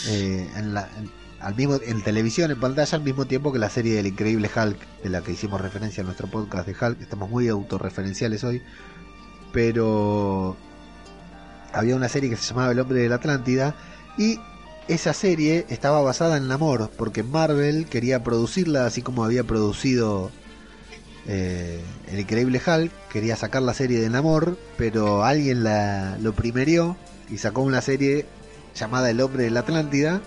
eh, en la, en- al mismo, en televisión, en pantalla, al mismo tiempo que la serie del increíble Hulk, de la que hicimos referencia en nuestro podcast de Hulk. Estamos muy autorreferenciales hoy. Pero había una serie que se llamaba El hombre de la Atlántida. Y esa serie estaba basada en Namor, porque Marvel quería producirla así como había producido eh, El increíble Hulk. Quería sacar la serie de Namor, pero alguien la, lo primerió y sacó una serie llamada El hombre de la Atlántida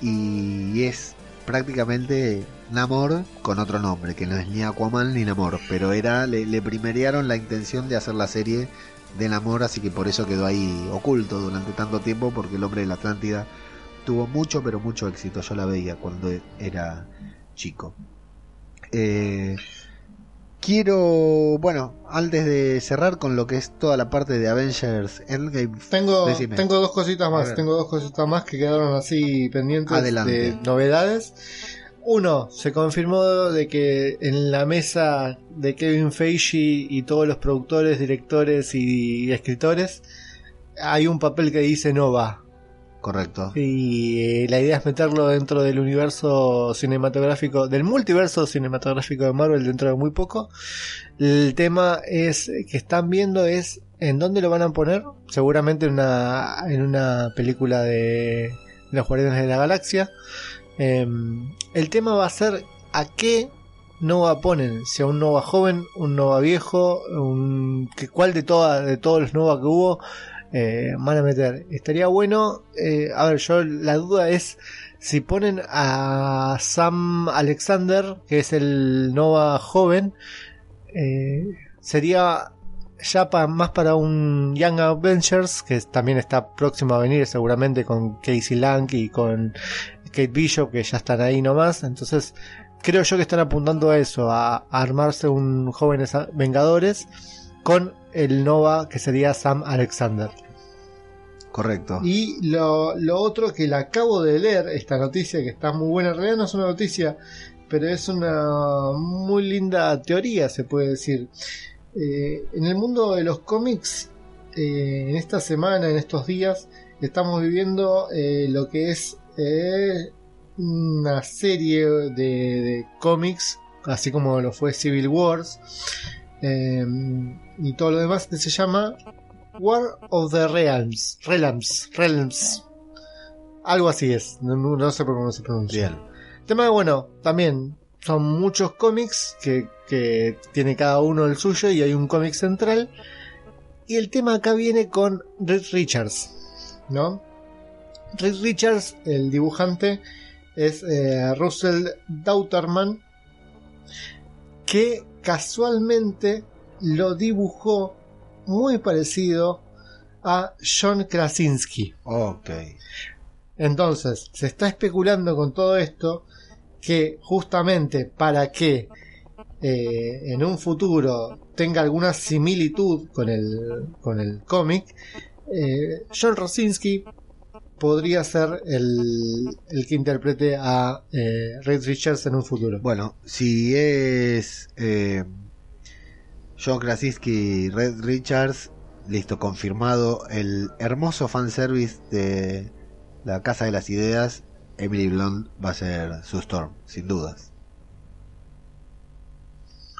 y es prácticamente Namor con otro nombre, que no es ni Aquaman ni Namor, pero era le, le primerearon la intención de hacer la serie de Namor, así que por eso quedó ahí oculto durante tanto tiempo, porque el hombre de la Atlántida tuvo mucho, pero mucho éxito. Yo la veía cuando era chico. Eh, quiero, bueno, antes de cerrar con lo que es toda la parte de Avengers Endgame, Tengo, Decime. tengo dos cositas más, tengo dos cositas más que quedaron así pendientes Adelante. de novedades. Uno, se confirmó de que en la mesa de Kevin Feige y todos los productores, directores y escritores hay un papel que dice Nova. Correcto. Y eh, la idea es meterlo dentro del universo cinematográfico, del multiverso cinematográfico de Marvel dentro de muy poco. El tema es que están viendo es en dónde lo van a poner. Seguramente en una, en una película de los Guardianes de la Galaxia. Em, el tema va a ser a qué Nova ponen, si a un Nova joven, un Nova viejo, un, que, cuál de, toda, de todos los Nova que hubo eh, van a meter. Estaría bueno, eh, a ver, yo la duda es si ponen a Sam Alexander, que es el Nova joven, eh, sería ya más para un Young Avengers, que también está próximo a venir seguramente con Casey Lang y con Kate Bishop, que ya están ahí nomás. Entonces, creo yo que están apuntando a eso, a, a armarse un jóvenes Vengadores con el Nova que sería Sam Alexander. Correcto. Y lo, lo otro que la acabo de leer, esta noticia que está muy buena, en realidad no es una noticia, pero es una muy linda teoría, se puede decir. Eh, en el mundo de los cómics, eh, en esta semana, en estos días, estamos viviendo eh, lo que es una serie de, de cómics, así como lo fue Civil Wars eh, y todo lo demás, que se llama War of the Realms. Realms. Realms. Algo así es. No, sé por cómo se pronuncia. Bien. Tema de, bueno, también son muchos cómics que, que tiene cada uno el suyo y hay un cómic central. Y el tema acá viene con Reed Richards, ¿no? Reed Richards, el dibujante, es eh, Russell Dauterman, que casualmente lo dibujó muy parecido a John Krasinski. Ok. Entonces, se está especulando con todo esto que justamente para que eh, en un futuro tenga alguna similitud con el, con el cómic, eh, John Krasinski podría ser el, el que interprete a eh, Richards en un futuro. Bueno, si es eh, John Krasinski Red Richards, listo, confirmado el hermoso fanservice de la Casa de las Ideas, Emily Blunt va a ser su Storm, sin dudas.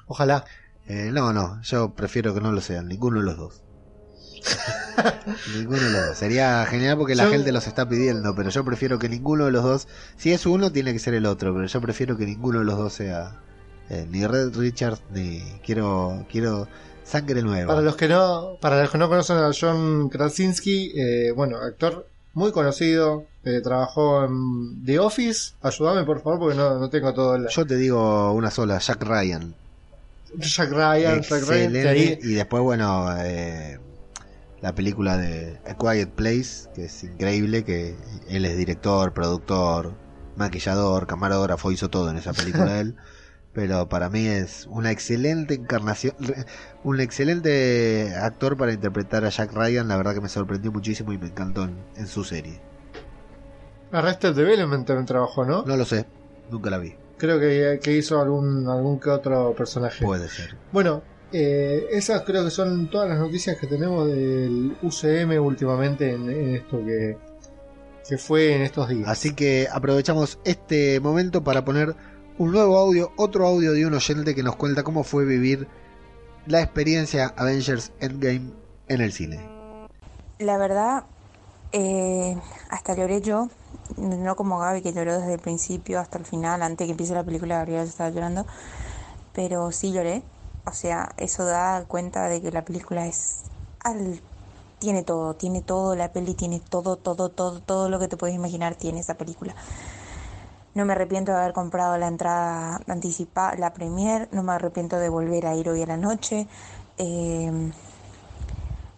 Ojalá. Eh, no, no, yo prefiero que no lo sean, ninguno de los dos. ninguno de los dos. Sería genial porque la Yo- gente los está pidiendo, pero yo prefiero que ninguno de los dos. Si es uno, tiene que ser el otro, pero yo prefiero que ninguno de los dos sea eh, ni Red Richards ni. Quiero, quiero sangre nueva. Para los que no, para los que no conocen a John Krasinski, eh, bueno, actor muy conocido, eh, trabajó en The Office. Ayúdame por favor porque no, no tengo todo el Yo te digo una sola, Jack Ryan. Jack Ryan, Jack Ryan, Excelente. que ahí Y después, bueno, eh, la película de A Quiet Place, que es increíble, que él es director, productor, maquillador, camarógrafo, hizo todo en esa película él. Pero para mí es una excelente encarnación, un excelente actor para interpretar a Jack Ryan. La verdad que me sorprendió muchísimo y me encantó en, en su serie. Arrested Development también trabajó, ¿no? No lo sé, nunca la vi. Creo que, que hizo algún, algún que otro personaje. Puede ser. Bueno, eh, esas creo que son todas las noticias que tenemos del UCM últimamente en, en esto que, que fue en estos días. Así que aprovechamos este momento para poner un nuevo audio, otro audio de un oyente que nos cuenta cómo fue vivir la experiencia Avengers Endgame en el cine. La verdad, eh, hasta lloré yo, no como Gaby que lloró desde el principio hasta el final, antes que empiece la película, Gabriela ya estaba llorando, pero sí lloré. O sea, eso da cuenta de que la película es al tiene todo, tiene todo, la peli tiene todo, todo, todo, todo lo que te puedes imaginar tiene esa película. No me arrepiento de haber comprado la entrada anticipada, la premier, no me arrepiento de volver a ir hoy a la noche. Eh,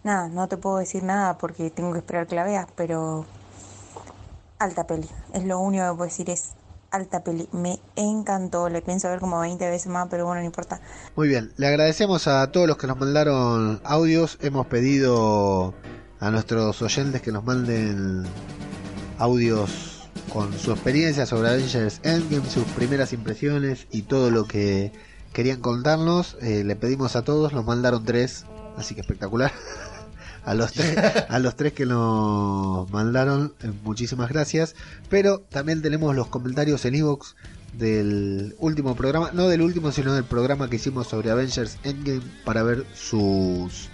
nada, no te puedo decir nada porque tengo que esperar que la veas, pero alta peli. Es lo único que puedo decir es alta peli. Me encantó, le pienso ver como 20 veces más, pero bueno, no importa. Muy bien, le agradecemos a todos los que nos mandaron audios. Hemos pedido a nuestros oyentes que nos manden audios con su experiencia sobre Avengers Endgame, sus primeras impresiones y todo lo que querían contarnos. Eh, le pedimos a todos, nos mandaron tres, así que espectacular. A los tres, a los tres que nos mandaron, eh, muchísimas gracias. Pero también tenemos los comentarios en Evox del último programa, no del último, sino del programa que hicimos sobre Avengers Endgame para ver sus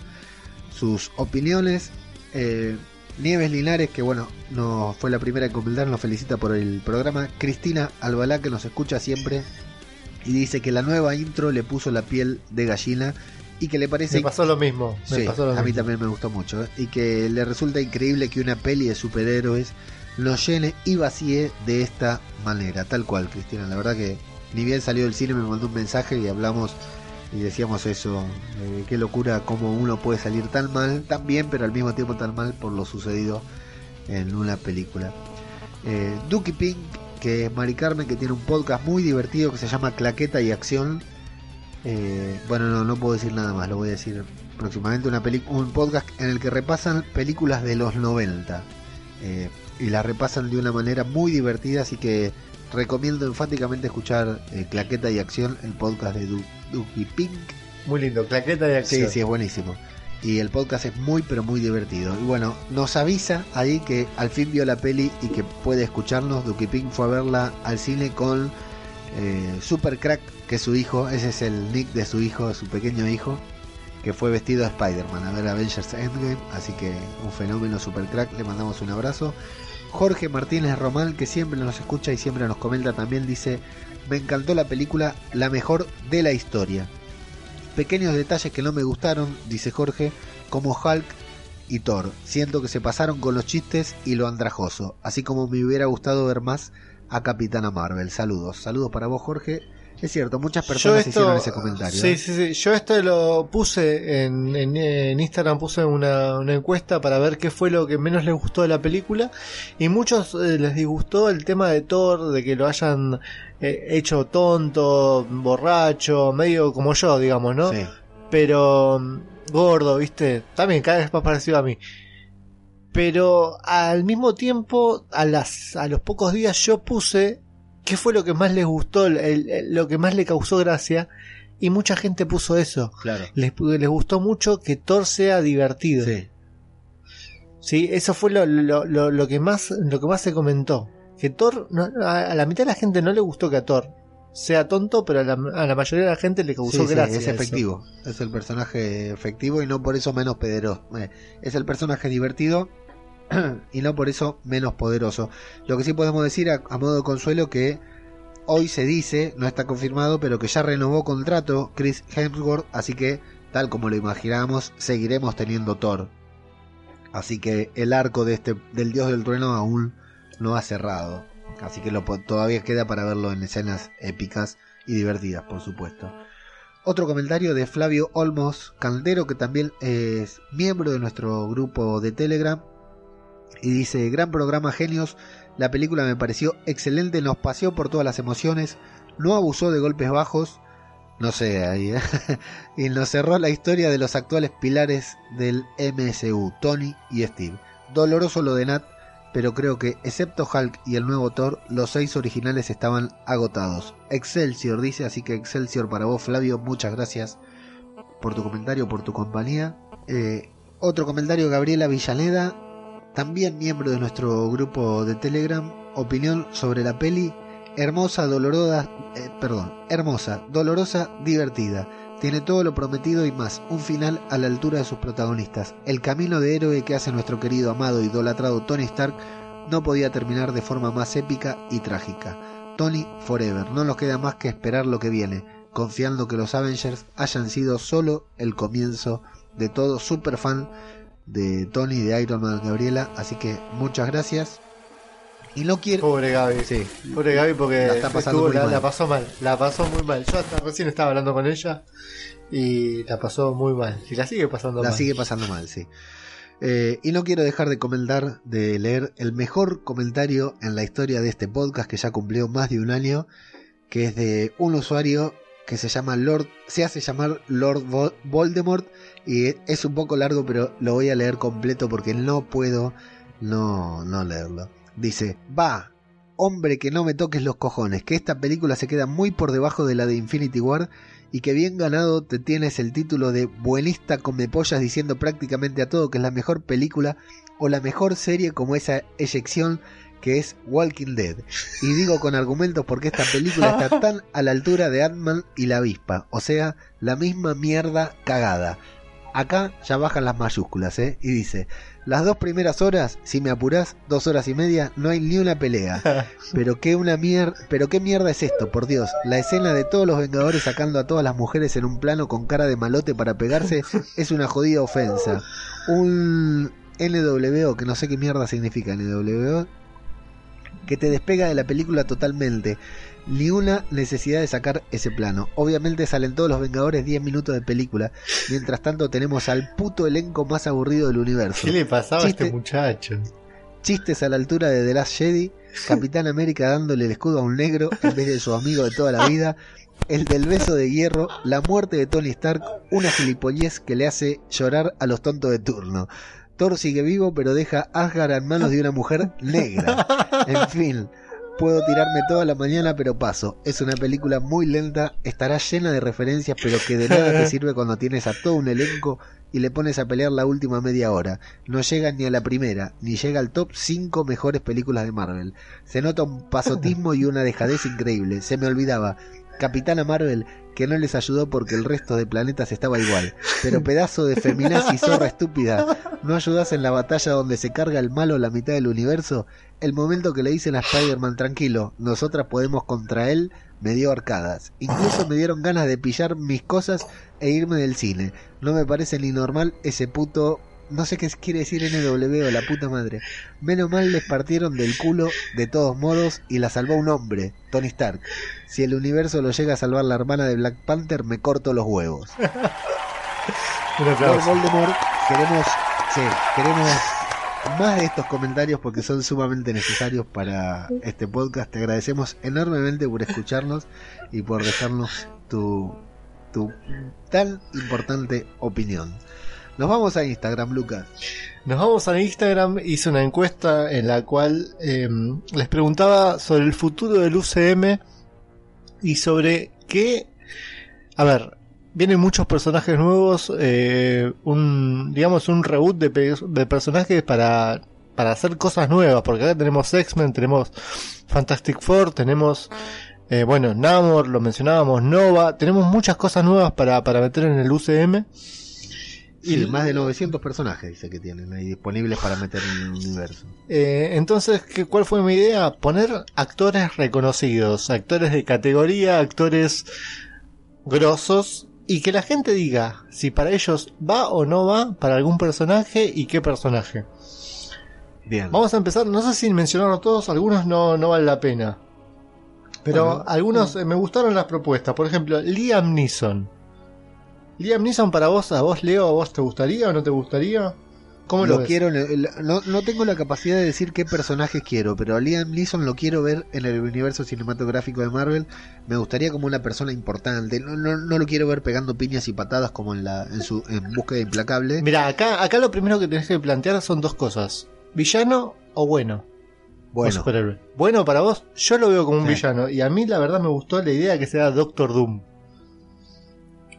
sus opiniones. Eh, Nieves Linares, que bueno, no fue la primera en comentar, nos felicita por el programa. Cristina Albalá, que nos escucha siempre y dice que la nueva intro le puso la piel de gallina y que le parece Me pasó lo mismo. Me Sí, pasó lo a mí también me gustó mucho. ¿eh? Y que le resulta increíble que una peli de superhéroes lo llene y vacíe de esta manera. Tal cual, Cristina. La verdad que ni bien salió del cine me mandó un mensaje y hablamos y decíamos eso. eh, qué locura cómo uno puede salir tan mal, tan bien, pero al mismo tiempo tan mal por lo sucedido en una película. Eh, Duki Pink, que es Mari Carmen, que tiene un podcast muy divertido que se llama Claqueta y Acción. Eh, bueno, no, no puedo decir nada más, lo voy a decir próximamente. Una un podcast en el que repasan películas de los 90 eh, y las repasan de una manera muy divertida, así que recomiendo enfáticamente escuchar eh, Claqueta y Acción, el podcast de Du- Duki Pink. Muy lindo, claqueta de acción. Sí, sí, es buenísimo. Y el podcast es muy, pero muy divertido. Y bueno, nos avisa ahí que al fin vio la peli y que puede escucharnos. Duki Pink fue a verla al cine con eh, Super Crack, que es su hijo. Ese es el nick de su hijo, su pequeño hijo, que fue vestido de Spider-Man a ver Avengers Endgame. Así que un fenómeno Super Crack. Le mandamos un abrazo. Jorge Martínez Román, que siempre nos escucha y siempre nos comenta también, dice: Me encantó la película, la mejor de la historia. Pequeños detalles que no me gustaron, dice Jorge, como Hulk y Thor. Siento que se pasaron con los chistes y lo andrajoso, así como me hubiera gustado ver más a Capitana Marvel. Saludos, saludos para vos Jorge. Es cierto, muchas personas hicieron ese comentario. Sí, ¿eh? sí, sí. Yo esto lo puse en, en, en Instagram, puse una, una encuesta para ver qué fue lo que menos les gustó de la película. Y muchos eh, les disgustó el tema de Thor, de que lo hayan eh, hecho tonto, borracho, medio como yo, digamos, ¿no? Sí. Pero mm, gordo, ¿viste? También cada vez más parecido a mí. Pero al mismo tiempo, a, las, a los pocos días yo puse qué fue lo que más les gustó, el- el- lo que más le causó gracia. Y mucha gente puso eso. Claro. Les, les gustó mucho que Thor sea divertido. Sí. Sí, eso fue lo, lo, lo, lo que más lo que más se comentó. Que Thor, no- a, a la mitad de la gente no le gustó que a Thor sea tonto, pero a la, a la mayoría de la gente le causó Sí, sí, gracia. es eso. efectivo. Es el personaje efectivo y no por eso menos pederoso. Eh, es el personaje divertido y no por eso menos poderoso. Lo que sí podemos decir a, modo de consuelo que hoy se dice, no está confirmado, pero que ya renovó contrato Chris Hemsworth, así que tal como lo imaginábamos, seguiremos teniendo Thor. Así que el arco de este del dios del trueno aún no ha cerrado. Así que lo, todavía queda para verlo en escenas épicas y divertidas, por supuesto. Otro comentario de Flavio Olmos Caldero, que también es miembro de nuestro grupo de Telegram. Y dice, gran programa genios, la película me pareció excelente, nos paseó por todas las emociones, no abusó de golpes bajos, no sé, ahí, ¿eh? y nos cerró la historia de los actuales pilares del MSU, Tony y Steve. Doloroso lo de Nat, pero creo que, excepto Hulk y el nuevo Thor, los seis originales estaban agotados. Excelsior dice, así que Excelsior para vos, Flavio, muchas gracias por tu comentario, por tu compañía. Eh, otro comentario, Gabriela Villaneda, también miembro de nuestro grupo de Telegram, opinión sobre la peli, hermosa, dolorosa, eh, perdón, hermosa, dolorosa, divertida. Tiene todo lo prometido y más, un final a la altura de sus protagonistas. El camino de héroe que hace nuestro querido, amado, idolatrado Tony Stark no podía terminar de forma más épica y trágica. Tony Forever, no nos queda más que esperar lo que viene, confiando que los Avengers hayan sido solo el comienzo de todo. Super fan de Tony, de Iron Man, Gabriela, así que muchas gracias. Y no quiero... Pobre Gaby. Sí, Pobre Gaby porque La está pasando estuvo- muy la, mal. la pasó mal. La pasó muy mal. Yo hasta recién estaba hablando con ella y la pasó muy mal. Y la sigue pasando La mal. sigue pasando mal, sí. Eh, y no quiero dejar de comentar, de leer el mejor comentario en la historia de este podcast que ya cumplió más de un año, que es de un usuario que se llama Lord, se hace llamar Lord Vo- Voldemort y es un poco largo, pero lo voy a leer completo porque no puedo no, no leerlo. Dice, va, hombre que no me toques los cojones, que esta película se queda muy por debajo de la de Infinity War y que bien ganado te tienes el título de buenista come pollas diciendo prácticamente a todo que es la mejor película o la mejor serie como esa eyección que es Walking Dead. Y digo con argumentos porque esta película está tan a la altura de Ant-Man y la avispa, o sea, la misma mierda cagada. Acá ya bajan las mayúsculas, ¿eh? Y dice, las dos primeras horas, si me apurás, dos horas y media, no hay ni una pelea. Pero qué una mier pero qué mierda es esto, por Dios. La escena de todos los Vengadores sacando a todas las mujeres en un plano con cara de malote para pegarse es una jodida ofensa. Un NWO, que no sé qué mierda significa NWO, que te despega de la película totalmente. Ni una necesidad de sacar ese plano. Obviamente salen todos los Vengadores 10 minutos de película. Mientras tanto tenemos al puto elenco más aburrido del universo. ¿Qué le pasaba a este muchacho? Chistes a la altura de The Last Jedi, Capitán América dándole el escudo a un negro en vez de su amigo de toda la vida, el del beso de hierro, la muerte de Tony Stark, una gilipollez que le hace llorar a los tontos de turno. Thor sigue vivo pero deja Asgard en manos de una mujer negra. En fin, puedo tirarme toda la mañana pero paso. Es una película muy lenta, estará llena de referencias pero que de nada te sirve cuando tienes a todo un elenco y le pones a pelear la última media hora. No llega ni a la primera, ni llega al top 5 mejores películas de Marvel. Se nota un pasotismo y una dejadez increíble. Se me olvidaba. Capitana Marvel, que no les ayudó porque el resto de planetas estaba igual. Pero pedazo de feminazi zorra estúpida, ¿no ayudas en la batalla donde se carga el malo la mitad del universo? El momento que le dicen a Spider-Man tranquilo, nosotras podemos contra él, me dio arcadas. Incluso me dieron ganas de pillar mis cosas e irme del cine. No me parece ni normal ese puto... No sé qué quiere decir NW, la puta madre. Menos mal les partieron del culo de todos modos y la salvó un hombre, Tony Stark. Si el universo lo llega a salvar la hermana de Black Panther, me corto los huevos. Aplauso. Voldemort, queremos, sí, queremos más de estos comentarios porque son sumamente necesarios para este podcast. Te agradecemos enormemente por escucharnos y por dejarnos tu, tu tan importante opinión. Nos vamos a Instagram, Lucas. Nos vamos a Instagram, hice una encuesta en la cual eh, les preguntaba sobre el futuro del UCM y sobre qué... A ver, vienen muchos personajes nuevos, eh, un digamos un reboot de personajes para, para hacer cosas nuevas, porque acá tenemos X-Men, tenemos Fantastic Four, tenemos Eh, bueno, Namor, lo mencionábamos, Nova. Tenemos muchas cosas nuevas para, para meter en el UCM. Y más de 900 personajes dice que tienen ahí disponibles para meter en el universo. Eh, entonces, ¿qué, ¿cuál fue mi idea? Poner actores reconocidos, actores de categoría, actores grosos y que la gente diga si para ellos va o no va para algún personaje y qué personaje. Bien. Vamos a empezar, no sé si mencionarlos todos, algunos no, no vale la pena. Pero Bueno, algunos eh, me gustaron las propuestas. Por ejemplo, Liam Neeson. Liam Neeson para vos, a vos Leo, a vos te gustaría o no te gustaría? ¿Cómo lo, lo quiero, no, no tengo la capacidad de decir qué personajes quiero, pero a Liam Neeson lo quiero ver en el universo cinematográfico de Marvel. Me gustaría como una persona importante. No, no, no lo quiero ver pegando piñas y patadas como en la en su en búsqueda implacable. Mira, acá, acá lo primero que tenés que plantear son dos cosas. ¿Villano o bueno? O Bueno, superhéroe. Bueno para vos, yo lo veo como un Sí. villano. Y a mí la verdad me gustó la idea que sea Doctor Doom.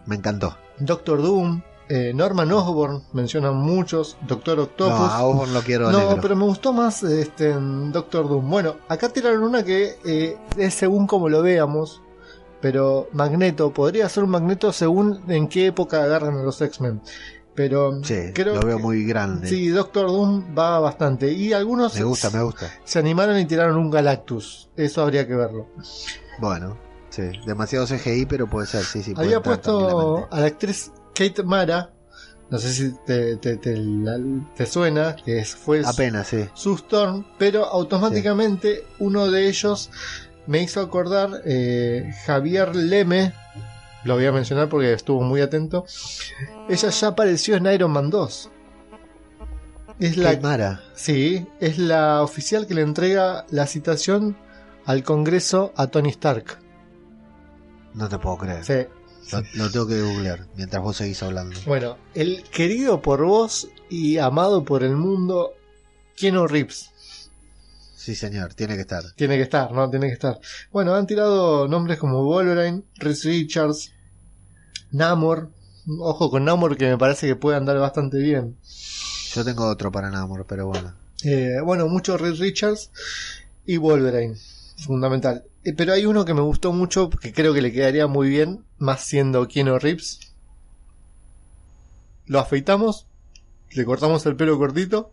me encantó. Doctor Doom, eh, Norman Osborn, mencionan muchos, Doctor Octopus. No, a Osborn lo quiero No, negro. pero me gustó más este, Doctor Doom. Bueno, acá tiraron una que eh, es según como lo veamos, pero Magneto podría ser un Magneto según en qué época agarran a los X-Men. Pero Sí, creo lo veo que- muy grande. Sí, Doctor Doom va bastante. Y algunos me gusta, me gusta. se animaron y tiraron un Galactus. Eso habría que verlo. Bueno, sí, demasiado CGI, pero puede ser, sí, sí. Había puesto a la actriz Kate Mara. No sé si te, te- te- la- te suena, que es- fue Apenas, sí. Sue Storm, pero automáticamente uno de ellos me hizo acordar eh, Javier Leme, lo voy a mencionar porque estuvo muy atento. Ella ya apareció en Iron Man 2. Es la, Kate Mara. sí, es la oficial que le entrega la citación al Congreso a Tony Stark. No te puedo creer. Sí. Lo, lo tengo que googlear mientras vos seguís hablando. Bueno, el querido por vos y amado por el mundo, Keanu Reeves. Sí, señor, tiene que estar. Tiene que estar, ¿no? Tiene que estar. Bueno, han tirado nombres como Wolverine, Reese Richards, Namor. Ojo con Namor que me parece que puede andar bastante bien. Yo tengo otro para Namor, pero bueno. Eh, bueno, mucho Reese Richards y Wolverine. Fundamental. Eh, pero hay uno que me gustó mucho, que creo que le quedaría muy bien, más siendo Keanu Reeves. Lo afeitamos, le cortamos el pelo cortito,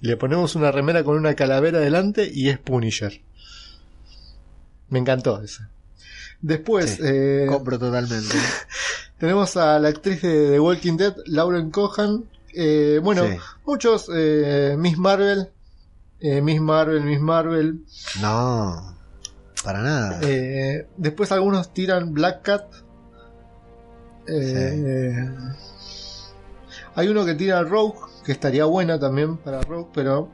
le ponemos una remera con una calavera delante y es Punisher. Me encantó ese. Después, Sí, eh, Compro totalmente. tenemos a la actriz de The Walking Dead, Lauren Cohan. Eh, bueno, Sí. muchos, eh, Miss Marvel, eh, Miss Marvel, Miss Marvel. No, para nada. Eh, después algunos tiran Black Cat. Eh, Hay uno que tira Rogue, que estaría buena también para Rogue, pero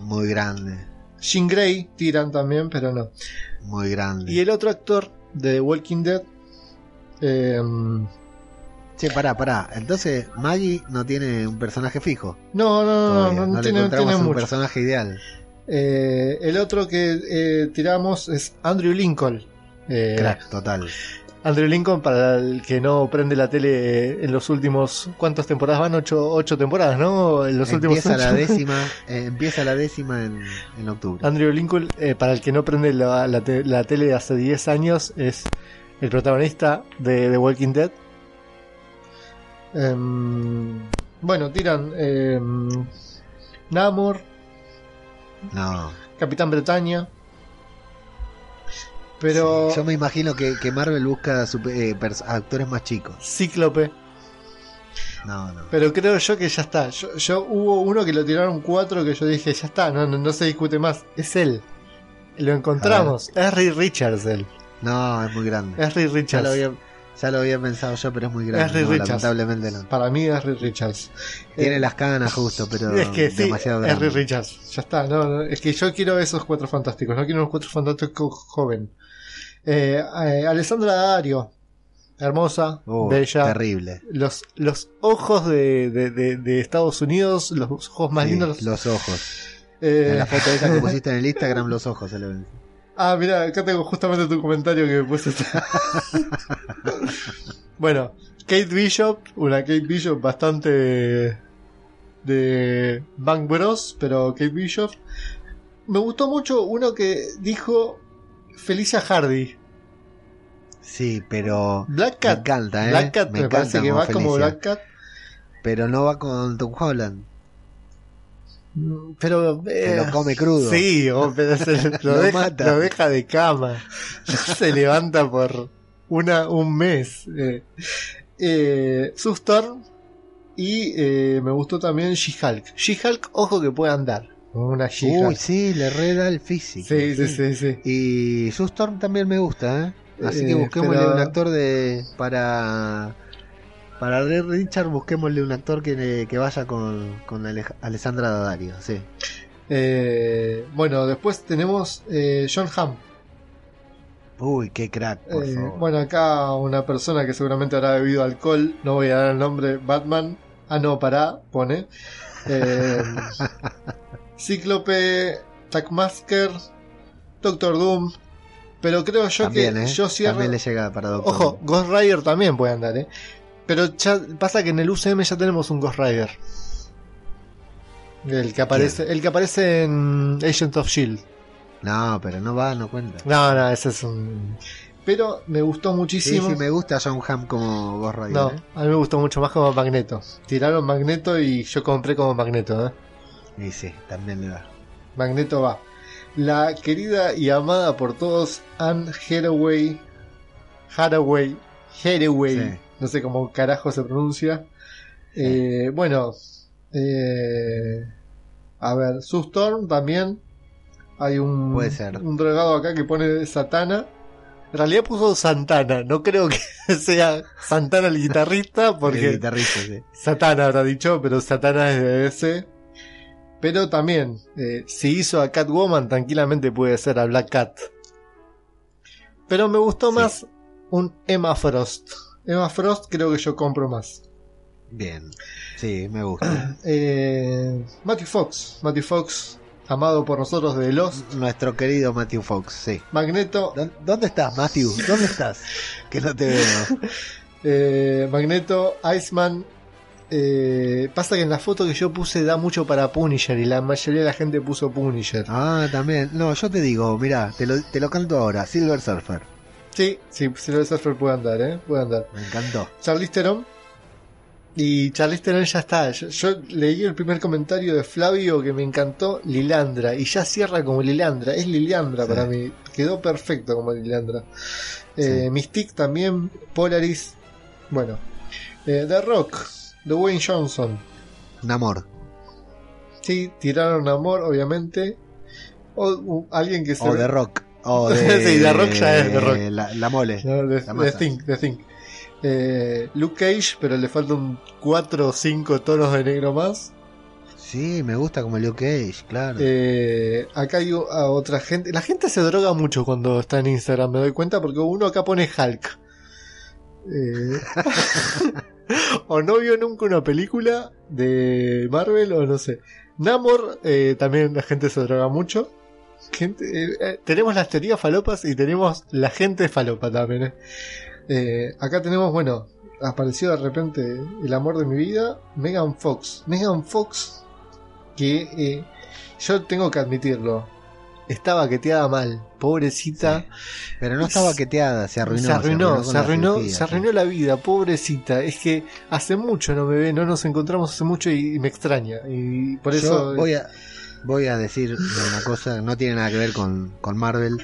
Muy grande, Jean Grey tiran también, pero no. muy grande. Y el otro actor de The Walking Dead, eh, Che, pará, pará. Entonces, Maggie no tiene un personaje fijo. no, no, no, no, no, le tiene, encontramos un personaje ideal. Eh, el otro que eh, tiramos es Andrew Lincoln. Eh, Crack, total. Andrew Lincoln, para el que no prende la tele en los últimos. ¿Cuántas temporadas van? Ocho, ocho temporadas, ¿no? En los últimos Empieza la décima, eh, empieza la décima en, en octubre. Andrew Lincoln, eh, para el que no prende la, la te- la tele de hace 10 años, es el protagonista de The Walking Dead. Em, bueno, tiran em, Namor, No. Capitán Bretaña. Pero Sí, yo me imagino que, que Marvel busca super- eh, actores más chicos. Cíclope. No, no. Pero creo yo que ya está. Yo, yo- hubo uno que lo tiraron cuatro que yo dije, ya está, no, no, no se discute más. Es él. Lo encontramos. Es Ray Richards él. No, es muy grande. Es Ya Richards. Lo ya lo había pensado yo, pero es muy Es grande. Ray No, Richards. lamentablemente no. Para mí es Richards. Tiene Eh, las canas justo, pero es que sí, demasiado es grande. Richards. Ya está. No, no, es que yo quiero esos cuatro fantásticos. No quiero unos cuatro fantásticos joven. Eh, eh, Alessandra Dario. Hermosa, Uh, bella. terrible. Los, los ojos de, de- de- de Estados Unidos, los ojos más Sí, lindos. los ojos. eh, En la foto esa que pusiste en el Instagram, los ojos se le ven. Ah, mira, acá tengo justamente tu comentario que me pusiste. bueno, Kate Bishop, una Kate Bishop bastante de Bank Bros, pero Kate Bishop. Me gustó mucho uno que dijo Felicia Hardy. Sí, pero. Black Cat. Me encanta, ¿eh? Black Cat me, parece que va como Felicia. Black Cat. Pero no va con Tom Holland. Pero. Que eh, lo come crudo. Sí, oh, pero se- lo, Lo deja, mata. lo deja de cama. se levanta por una, un mes. Eh, eh. Y eh, me gustó también She-Hulk. She-Hulk, ojo que puede andar. Una Uy, She-Hulk. sí, le reda el físico. Sí, sí, sí, sí. Y Sue Storm también me gusta, ¿eh? Así que busquémosle pero- un actor de. Para. Para Richard, busquémosle un actor que, que vaya con, con Alessandra Daddario, sí. Eh, bueno, después tenemos eh, John Hamm. Uy, qué crack, por Eh, favor. bueno, acá una persona que seguramente habrá bebido alcohol, no voy a dar el nombre, Batman. Ah, no, pará, pone. Eh, Cíclope, Tackmasker, Doctor Doom. Pero creo yo también, que ¿eh? yo cierro. También le llega para Doctor Ojo. Ghost Rider también puede andar, ¿eh? Pero ya pasa que en el UCM ya tenemos un Ghost Rider. El que aparece, el que aparece en Agent of Shield. No, pero no va, no cuenta. No, no, ese es un. Pero me gustó Sí, muchísimo. sí, me gusta John Hamm como Ghost Rider. No, ¿eh? a mí me gustó mucho más como Magneto. Tiraron Magneto y yo compré como Magneto, ¿eh? Y sí, también le va. Magneto va. La querida y amada por todos Anne Hathaway. Hathaway. Hathaway. Sí. No sé cómo carajo se pronuncia. Eh, bueno. eh, a ver, Sue Storm también. Hay un, Puede ser. un drogado acá que pone Satana. En realidad puso Santana. No creo que sea Santana el guitarrista El porque guitarrista, sí. Satana habrá dicho, pero Satana es de ese. Pero también, eh, si hizo a Catwoman, tranquilamente puede ser a Black Cat. Pero me gustó Sí. más un Emma Frost. Emma Frost creo que yo compro más. Bien. Sí, me gusta. Eh, Matthew Fox. Matthew Fox, amado por nosotros de Lost. Nuestro querido Matthew Fox, sí. Magneto. ¿Dó- ¿Dónde estás, Matthew? ¿Dónde estás? Que no te veo. eh, Magneto, Iceman. eh, pasa que en la foto que yo puse da mucho para Punisher y la mayoría de la gente puso Punisher. Ah, también. No, yo te digo, mira, te lo, te lo canto ahora. Silver Surfer. Sí, sí, Silver Surfer puede andar, ¿eh? Puede andar. Me encantó. Charlize Theron. Y Charlize Theron ya está. Yo, yo leí el primer comentario de Flavio que me encantó, Lilandra. Y ya cierra como Lilandra. Es Lilandra Sí. para mí. Quedó perfecto como Lilandra. Eh, Sí. Mystique también, Polaris. Bueno. Eh, The Rock, The Wayne Johnson. Un amor. Sí, tiraron amor, obviamente. O alguien que se O de rock. O de, Sí, The Rock ya es The Rock. La, la mole. No, de, La de masa. Think, de Think. Eh, Luke Cage, pero le faltan 4 o 5 tonos de negro más. Sí, me gusta como Luke Cage, claro. Eh, acá hay a otra gente. La gente se droga mucho cuando está en Instagram, me doy cuenta, porque uno acá pone Hulk. Eh, o no vio nunca una película de Marvel, o no sé. Namor, también la gente se droga mucho. Gente, eh, eh, tenemos las teorías falopas y tenemos la gente falopa también. eh. Eh, acá tenemos, bueno, apareció de repente el amor de mi vida, Megan Fox. Megan Fox, que yo tengo que admitirlo, estaba queteada mal, pobrecita. Pero no estaba queteada, se arruinó. se arruinó, se arruinó, cirugía, se arruinó la vida, pobrecita. Es que hace mucho no me ve, no nos encontramos hace mucho y, y me extraña. Y por Yo eso. voy a, voy a decir una cosa, no tiene nada que ver con, con Marvel.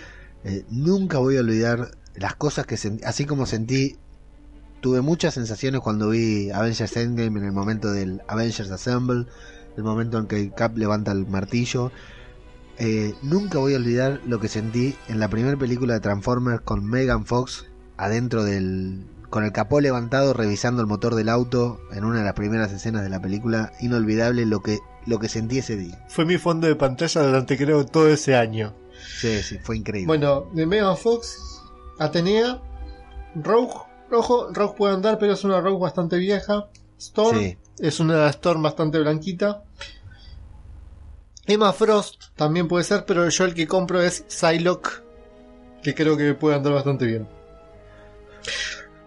Eh, nunca voy a olvidar las cosas que sentí, así como sentí, tuve muchas sensaciones cuando vi Avengers Endgame en el momento del Avengers Assemble, el momento en que Cap levanta el martillo. Eh, nunca voy a olvidar lo que sentí en la primera película de Transformers con Megan Fox adentro del con el capó levantado revisando el motor del auto en una de las primeras escenas de la película inolvidable lo que lo que sentí ese día Fue mi fondo de pantalla durante creo todo ese año. sí sí fue increíble Bueno, de Megan Fox, Atenea, Rogue, Rojo, Rogue puede andar, pero es una Rogue bastante vieja. Storm Sí. es una Storm bastante blanquita. Emma Frost también puede ser, pero yo el que compro es Psylocke, que creo que puede andar bastante bien.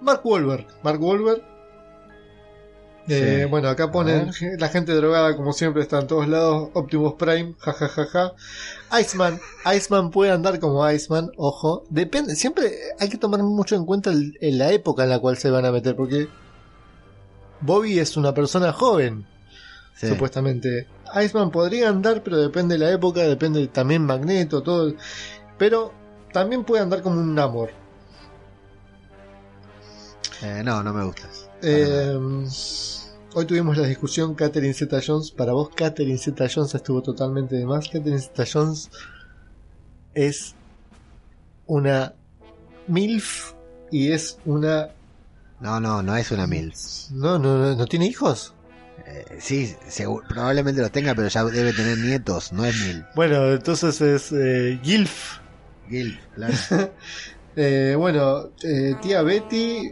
Mark Wahlberg, Mark Wahlberg Eh, Sí. bueno, acá ponen la gente drogada, como siempre, está en todos lados. Optimus Prime, jajajaja. Iceman, Iceman puede andar como Iceman, ojo. Depende, siempre hay que tomar mucho en cuenta el- la época en la cual se van a meter, porque Bobby es una persona joven, Sí. supuestamente. Iceman podría andar, pero depende de la época, depende también Magneto, todo. Pero también puede andar como un Namor. Eh, no, no me gusta. Eh, hoy tuvimos la discusión Catherine Zeta Jones. Para vos, Catherine Zeta Jones estuvo totalmente de más. Catherine Zeta Jones es una MILF y es una. No, no, no es una Mills. No, no, no, ¿no tiene hijos. Eh, sí, probablemente los tenga, pero ya debe tener nietos, no es Mil. Bueno, entonces es eh, GILF. Gil, claro. Eh, bueno, eh, tía Betty.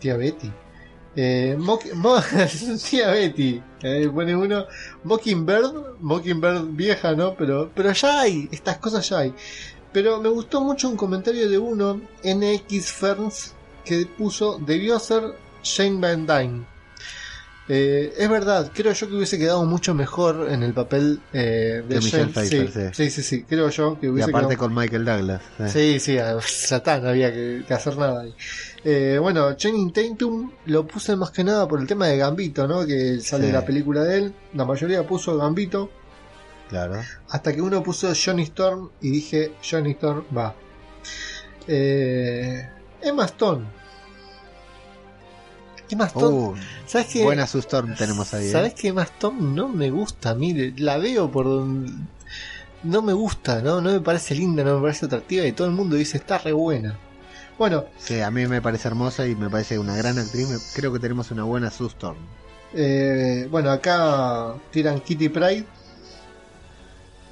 Tía Betty. Eh, tía Betty. Eh, pone uno. Mockingbird. Mockingbird vieja, ¿no? Pero, pero ya hay. Estas cosas ya hay. Pero me gustó mucho un comentario de uno, NX Ferns, que puso: debió ser Shane Van Dyne. Eh, es verdad, creo yo que hubiese quedado mucho mejor en el papel eh, de Que Michelle. Pfeiffer, sí, sí, sí, sí, creo yo que Y hubiese aparte quedado con Michael Douglas. eh. Sí, sí, a- ya está, no había que, que hacer nada ahí. Eh, bueno, Channing Tatum lo puse más que nada por el tema de Gambito, ¿no? Que sale Sí. la película de él. La mayoría puso Gambito. Claro. Hasta que uno puso Johnny Storm y dije, Johnny Storm va. Eh, Emma Stone. Emma Stone. Uh, ¿Sabes qué? buena Storm tenemos ahí. eh. ¿Sabes que Emma Stone no me gusta? Mire, la veo por donde. No me gusta, ¿no? No me parece linda, no me parece atractiva y todo el mundo dice está re buena. Bueno, Sí, a mí me parece hermosa y me parece una gran actriz. Me- Creo que tenemos una buena Sue Storm. eh, bueno, acá tiran Kitty Pride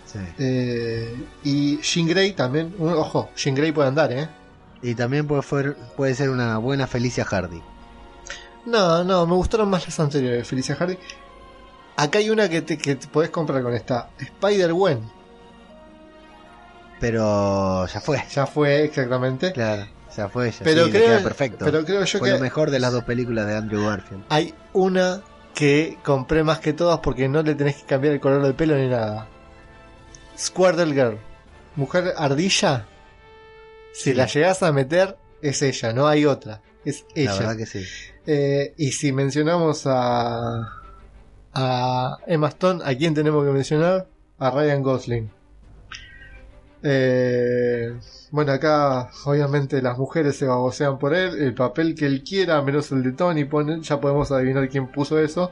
Sí. eh, y Jean Grey también. Ojo, Jean Grey puede andar, ¿eh? Y también puede, puede ser una buena Felicia Hardy. No, no, me gustaron más las anteriores, Felicia Hardy. Acá hay una que te, que te podés comprar con esta. Spider-Gwen. Pero ya fue. Ya fue exactamente. Claro, ya fue. Ya, Pero sí, le creo- queda perfecto. Pero creo yo fue que lo mejor de las dos películas de Andrew Garfield. hay una que compré más que todas porque no le tenés que cambiar el color del pelo ni nada. Squirtle Girl. Mujer ardilla. Si Sí. la llegás a meter, es ella, no hay otra. Es La ella. verdad que sí. Eh, y si mencionamos a, a Emma Stone, ¿a quién tenemos que mencionar? A Ryan Gosling. Eh, bueno, acá obviamente las mujeres se babosean por él, el papel que él quiera, menos el de Tony, ya podemos adivinar quién puso eso.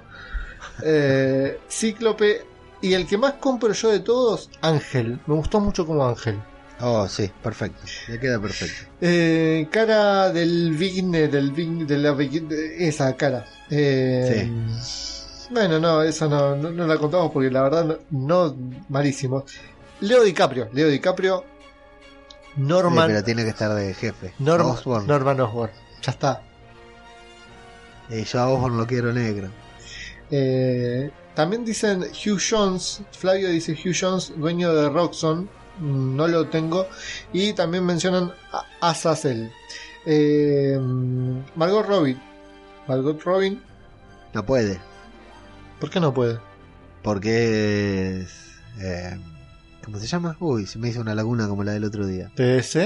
Eh, Cíclope, y el que más compro yo de todos, Ángel. Me gustó mucho como Ángel. Oh, sí, perfecto. Le queda perfecto. Eh, cara del Vigne, del Vig- de la de esa cara. Eh, Bueno, no, eso no, no, no la contamos porque la verdad no, no- malísimo. Leo DiCaprio, Leo DiCaprio, Sí, Norman, pero tiene que estar de jefe. Norm- Osborn. Norman Osborn, ya está. Eh, yo a Osborn lo quiero negro. Eh, también dicen Hugh Jones, Flavio dice Hugh Jones, dueño de Roxxon, no lo tengo, y también mencionan a Azazel. Eh, Margot Robbie, Margot Robin, No puede. ¿por qué no puede? Porque es. eh, ¿Cómo se llama? Uy, se me hizo una laguna como la del otro día. ¿DS?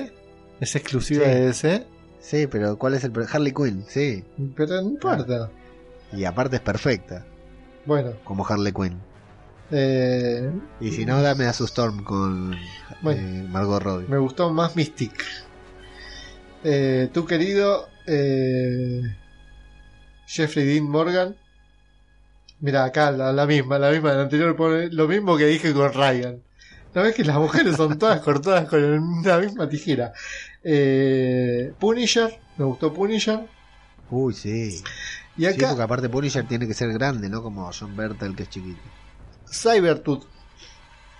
¿Es exclusiva Sí. de DC? Sí, pero ¿cuál es el. Harley Quinn, sí. Pero no importa. Y aparte es perfecta, Bueno, como Harley Quinn. Eh, Y si no, dame a su Storm con Bueno. eh, Margot Robbie. me gustó más Mystic. Eh, tu querido eh, Jeffrey Dean Morgan. Mira, acá la, la misma, la misma del anterior pone lo mismo que dije con Ryan. ¿No ves que las mujeres son todas cortadas con la misma tijera? Eh, Punisher, me gustó Punisher. Uy, sí. Y Sí, acá porque aparte Punisher tiene que ser grande, ¿no? Como John Bertel, que es chiquito. Cybertooth.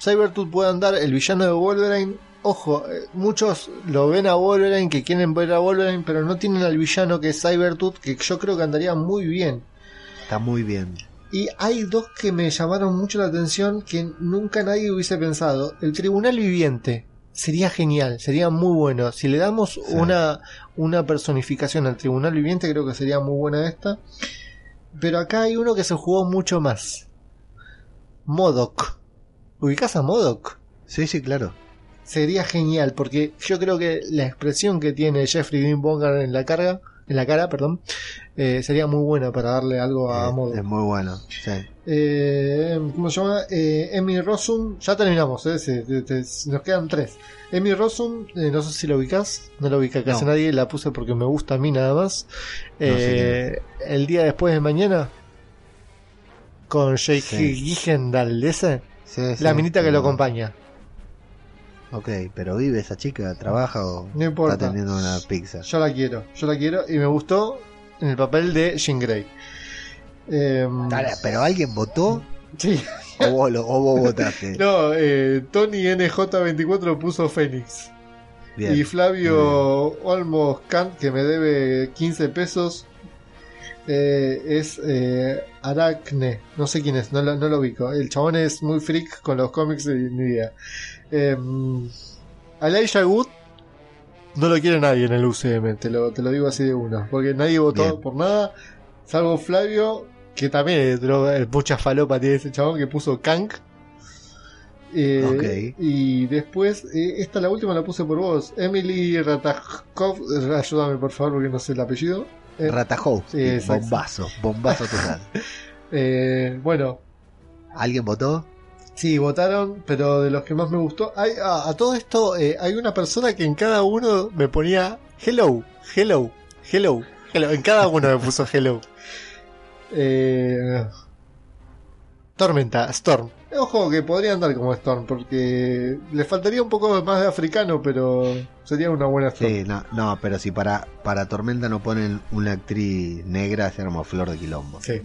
Cybertooth puede andar, el villano de Wolverine. Ojo, eh, muchos lo ven a Wolverine, que quieren ver a Wolverine, pero no tienen al villano que es Cybertooth, que yo creo que andaría muy bien. Está muy bien. Y hay dos que me llamaron mucho la atención que nunca nadie hubiese pensado. El Tribunal Viviente sería genial, sería muy bueno. Si le damos una, una personificación al Tribunal Viviente, creo que sería muy buena esta. Pero acá hay uno que se jugó mucho más. Modoc. ¿Ubicás a Modoc? Sí, sí, claro. Sería genial, porque yo creo que la expresión que tiene Jeffrey Dean Bogart en la carga, en la cara, perdón, eh, sería muy buena para darle algo a Eh, Modoc. es muy bueno. Sí. Eh, ¿Cómo se llama? Eh, Emi Rossum. Ya terminamos, eh, se- te- te- nos quedan tres. Emi Rossum, eh, no sé si lo ubicás. No lo ubica casi No. nadie. La puse porque me gusta a mí nada más. No Eh, el día después de mañana. Con Jake Sí. Gyllenhaal, ese. Sí, La minita que lo acompaña. Ok, pero vive esa chica, trabaja o No importa. está teniendo una pizza. Yo la quiero, yo la quiero. Y me gustó en el papel de Jean Grey. Eh, Dale, pero alguien votó sí. o vos, lo- o vos votaste. No, eh, Tony NJ24 puso Fénix. Bien. Y Flavio Olmos Kant, que me debe 15 pesos, eh, es eh, Aracne. No sé quién es, no lo, no lo ubico. El chabón es muy freak con los cómics y ni idea. Eh, Elijah Wood no lo quiere nadie en el UCM, te lo, te lo digo así de una. Porque nadie votó Bien. por nada, salvo Flavio, que también es droga- mucha falopa tiene ese chabón que puso Kank. Eh. Y después, eh, esta la última la puse por vos. Emily Ratajkov, eh, ayúdame por favor porque no sé el apellido. Eh, Ratajou. Sí, exacto. bombazo, bombazo total. eh, bueno, ¿Alguien votó? sí, votaron, pero de los que más me gustó, hay, a todo esto eh, hay una persona que en cada uno me ponía hello, hello, hello, hello. En cada uno me puso hello. Eh, Tormenta, Storm. Ojo que podría andar como Storm, porque le faltaría un poco más de africano, pero sería una buena Storm. Sí, no, no, pero si para, para Tormenta no ponen una actriz negra, se arma flor de quilombo. Sí.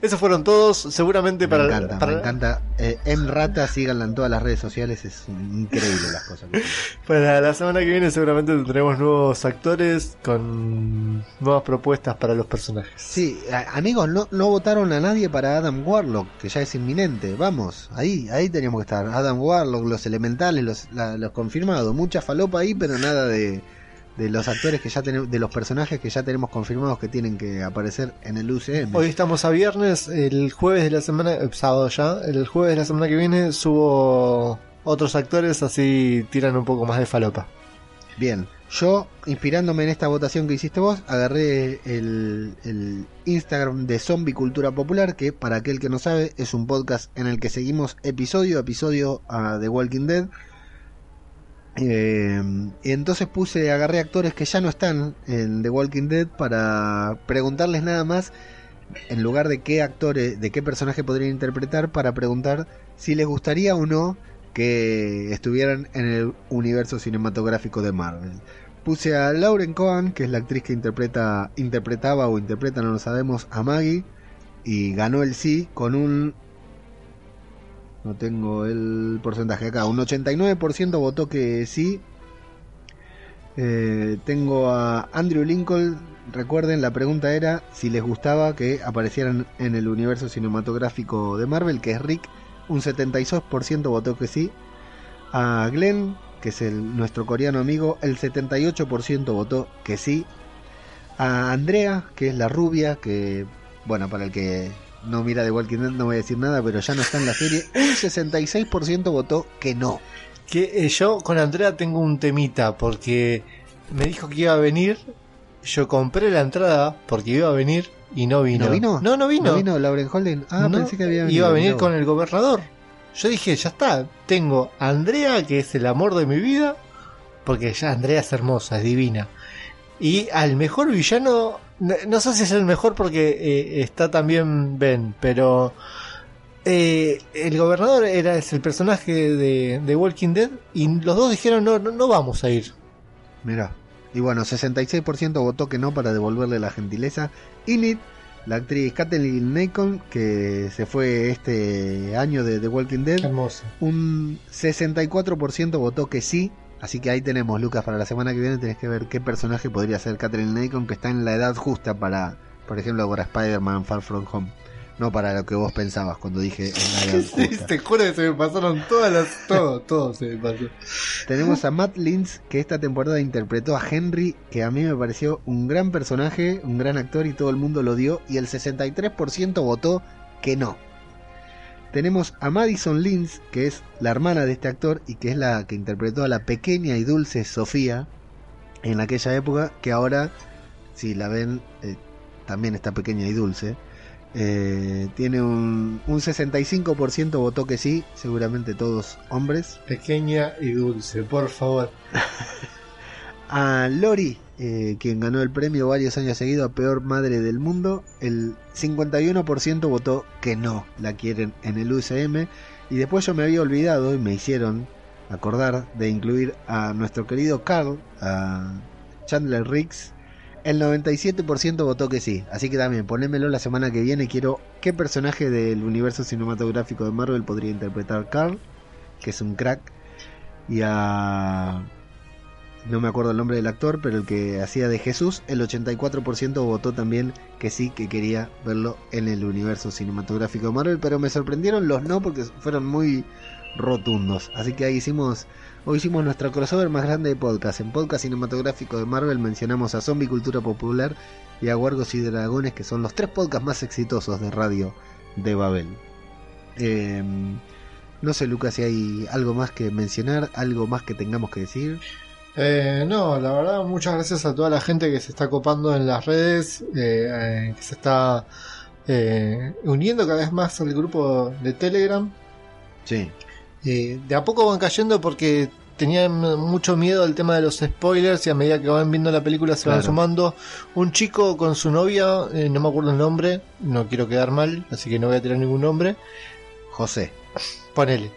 Esos fueron todos, seguramente Me para... encanta, para- me encanta. Eh, en Rata, síganla en todas las redes sociales, es increíble las cosas que. Para la semana que viene seguramente tendremos nuevos actores con nuevas propuestas para los personajes. Sí, amigos, no, no votaron a nadie para Adam Warlock, que ya es inminente. Vamos, ahí, ahí teníamos que estar. Adam Warlock, los elementales, los, la- los confirmados. Mucha falopa ahí, pero nada de, de los actores que ya tenemos, de los personajes que ya tenemos confirmados que tienen que aparecer en el UCM. Hoy estamos a viernes, el jueves de la semana, eh, sábado ya, el jueves de la semana que viene subo otros actores así tiran un poco más de falopa. Bien, yo, inspirándome en esta votación que hiciste vos, agarré el, Instagram de Zombie Cultura Popular, que para aquel que no sabe, es un podcast en el que seguimos episodio a episodio a The Walking Dead. Eh, y entonces puse, agarré actores que ya no están en The Walking Dead para preguntarles nada más, en lugar de qué actores, de qué personaje podrían interpretar, para preguntar si les gustaría o no que estuvieran en el universo cinematográfico de Marvel. Puse a Lauren Cohen, que es la actriz que interpreta, interpretaba o interpreta, no lo sabemos, a Maggie, y ganó el sí con un... No tengo el porcentaje acá, un 89% votó que sí. Eh, tengo a Andrew Lincoln, recuerden, la pregunta era si les gustaba que aparecieran en el universo cinematográfico de Marvel, que es Rick, un 76% votó que sí. A Glenn, que es el, nuestro coreano amigo, el 78% votó que sí. A Andrea, que es la rubia, que, bueno, para el que no mira de Walking Dead no voy a decir nada, pero ya no está en la serie, un 66% votó que no. Que eh, yo con Andrea tengo un temita porque me dijo que iba a venir, yo compré la entrada porque iba a venir y no vino. ¿No vino? No, no vino. ¿No vino Lauren Holden? Ah, No, pensé que había venido. Iba a venir con el gobernador. Yo dije, ya está, tengo a Andrea, que es el amor de mi vida, porque ya Andrea es hermosa, es divina. Y al mejor villano, no, sé si es el mejor porque eh, está también Ben, pero eh, el gobernador era es el personaje de, de Walking Dead y los dos dijeron no, no, no vamos a ir. Mirá. Y bueno, 66% votó que no para devolverle la gentileza. Init, la actriz Kathleen Nacon, que se fue este año de The Walking Dead, Hermosa. un 64% votó que sí. Así que ahí tenemos, Lucas, para la semana que viene tenés que ver qué personaje podría ser Kathleen Nacon, que está en la edad justa para, por ejemplo, para Spider-Man Far From Home. No para lo que vos pensabas cuando dije en la edad Sí, te juro que se me pasaron todas las. Todo, todo se me pasó. Tenemos a Matt Lintz, que esta temporada interpretó a Henry, que a mí me pareció un gran personaje, un gran actor y todo el mundo lo dio, y el 63% votó que no. Tenemos a Madison Lintz, que es la hermana de este actor y que es la que interpretó a la pequeña y dulce Sofía en aquella época, que ahora, si la ven, eh, también está pequeña y dulce. Eh, tiene un, un 65% votó que sí, seguramente todos hombres. Pequeña y dulce, por favor. A Lori, eh, quien ganó el premio varios años seguidos a Peor Madre del Mundo, el 51% votó que no la quieren en el UCM. Y después yo me había olvidado y me hicieron acordar de incluir a nuestro querido Carl, a Chandler Riggs. El 97% votó que sí, así que también ponémelo la semana que viene. Quiero qué personaje del universo cinematográfico de Marvel podría interpretar Carl, que es un crack, y a no me acuerdo el nombre del actor, pero el que hacía de Jesús, el 84% votó también que sí, que quería verlo en el universo cinematográfico de Marvel, pero me sorprendieron los no porque fueron muy rotundos. Así que ahí hicimos, hoy hicimos nuestro crossover más grande de podcast. En podcast cinematográfico de Marvel mencionamos a Zombie Cultura Popular y a Huargos y Dragones, que son los tres podcasts más exitosos de radio de Babel. Eh, no sé, Lucas, si hay algo más que mencionar, algo más que tengamos que decir. Eh, no, la verdad, muchas gracias a toda la gente que se está copando en las redes, eh, eh, que se está eh, uniendo cada vez más al grupo de Telegram. Sí. Eh, de a poco van cayendo porque tenían mucho miedo al tema de los spoilers y a medida que van viendo la película se van sumando. Un chico con su novia, eh, no me acuerdo el nombre, no quiero quedar mal, así que no voy a tirar ningún nombre. José, Ponele.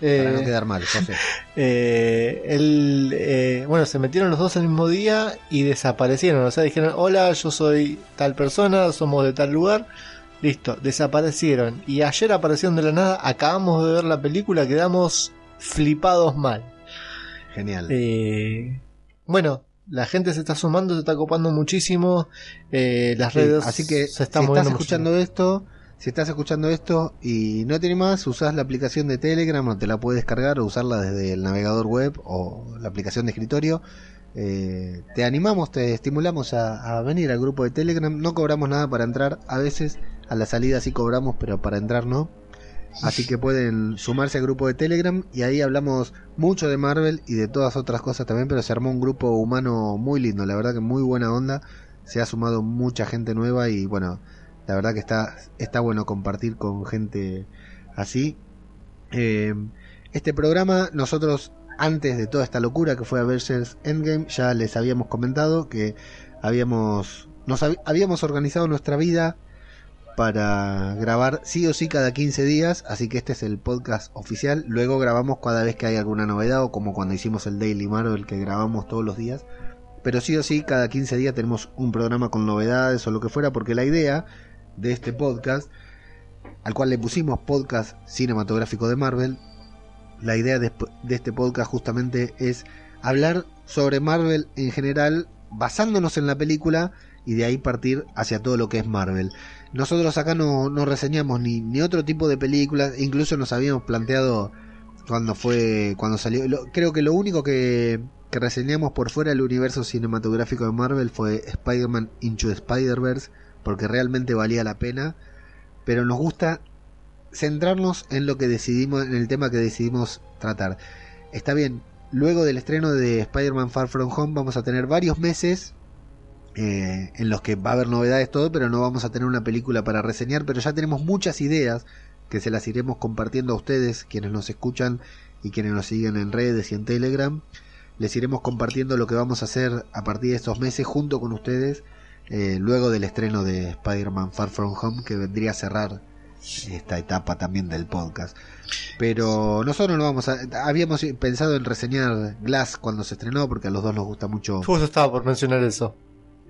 para Eh, no quedar mal, José. eh, él, eh, bueno, se metieron los dos el mismo día y desaparecieron. O sea, dijeron, hola, yo soy tal persona, somos de tal lugar. Listo, desaparecieron. Y ayer aparecieron de la nada, acabamos de ver la película, quedamos flipados mal. Genial. Eh, bueno, la gente se está sumando, se está copando muchísimo. eh, las Sí, redes así que se si están estás moviendo escuchando esto, si estás escuchando esto y no tiene más, usás la aplicación de Telegram o te la puedes descargar o usarla desde el navegador web o la aplicación de escritorio. Eh, te animamos, te estimulamos a, venir al grupo de Telegram. No cobramos nada para entrar. A veces a la salida sí cobramos, pero para entrar no. Así que pueden sumarse al grupo de Telegram y ahí hablamos mucho de Marvel y de todas otras cosas también, pero se armó un grupo humano muy lindo, la verdad que muy buena onda. Se ha sumado mucha gente nueva y bueno, la verdad que está, está bueno compartir con gente así. Eh, este programa nosotros antes de toda esta locura que fue Avengers Endgame ya les habíamos comentado que habíamos nos hab- habíamos organizado nuestra vida para grabar sí o sí cada 15 días, así que este es el podcast oficial. Luego grabamos cada vez que hay alguna novedad o como cuando hicimos el Daily Marvel que grabamos todos los días. Pero sí o sí cada 15 días tenemos un programa con novedades o lo que fuera porque la idea de este podcast al cual le pusimos podcast cinematográfico de Marvel, la idea de, de este podcast justamente es hablar sobre Marvel en general basándonos en la película y de ahí partir hacia todo lo que es Marvel. Nosotros acá no, no reseñamos ni, ni otro tipo de películas, incluso nos habíamos planteado cuando fue, cuando salió, creo que lo único que, que reseñamos por fuera del universo cinematográfico de Marvel fue Spider-Man Into Spider-Verse, porque realmente valía la pena, pero nos gusta centrarnos en lo que decidimos, en el tema que decidimos tratar. Está bien, luego del estreno de Spider-Man Far From Home vamos a tener varios meses eh, en los que va a haber novedades todo, pero no vamos a tener una película para reseñar, pero ya tenemos muchas ideas que se las iremos compartiendo a ustedes, quienes nos escuchan y quienes nos siguen en redes y en Telegram. Les iremos compartiendo lo que vamos a hacer a partir de estos meses junto con ustedes, eh, luego del estreno de Spider-Man Far From Home, que vendría a cerrar esta etapa también del podcast. Pero nosotros no vamos a... Habíamos pensado en reseñar Glass cuando se estrenó, porque a los dos nos gusta mucho Justo estaba por mencionar eso.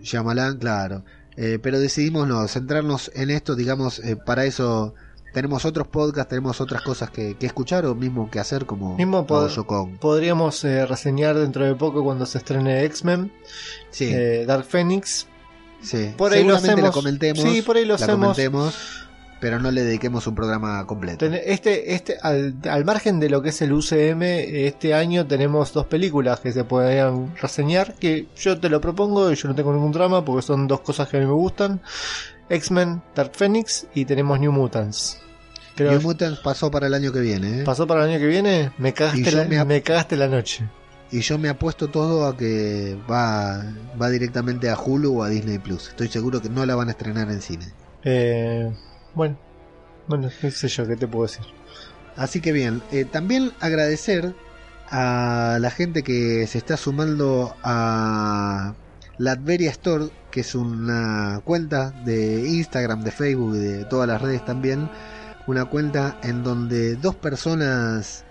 Shyamalan, claro. Eh, pero decidimos no, centrarnos en esto, digamos, eh, para eso tenemos otros podcasts, tenemos otras cosas que, que escuchar o mismo que hacer como Mismo pod-. Podríamos eh, reseñar dentro de poco cuando se estrene X-Men, Sí, eh, Dark Phoenix. sí. Por ahí lo la hacemos. comentemos. Sí, por ahí lo hacemos. comentemos, pero no le dediquemos un programa completo. Este, este, al, al margen de lo que es el UCM, este año tenemos dos películas que se podrían reseñar, que yo te lo propongo y yo no tengo ningún drama porque son dos cosas que a mí me gustan. X-Men, Dark Phoenix y tenemos New Mutants. Creo New Mutants pasó para el año que viene, ¿eh? pasó para el año que viene, me Y cagaste, yo la, me ap- me cagaste la noche. Y yo me apuesto todo a que va, va directamente a Hulu o a Disney Plus. Estoy seguro que no la van a estrenar en cine. Eh, bueno, bueno, qué sé yo, qué te puedo decir. Así que bien, eh, también agradecer a la gente que se está sumando a Latveria Store, que es una cuenta de Instagram, de Facebook y de todas las redes también. Una cuenta en donde dos personas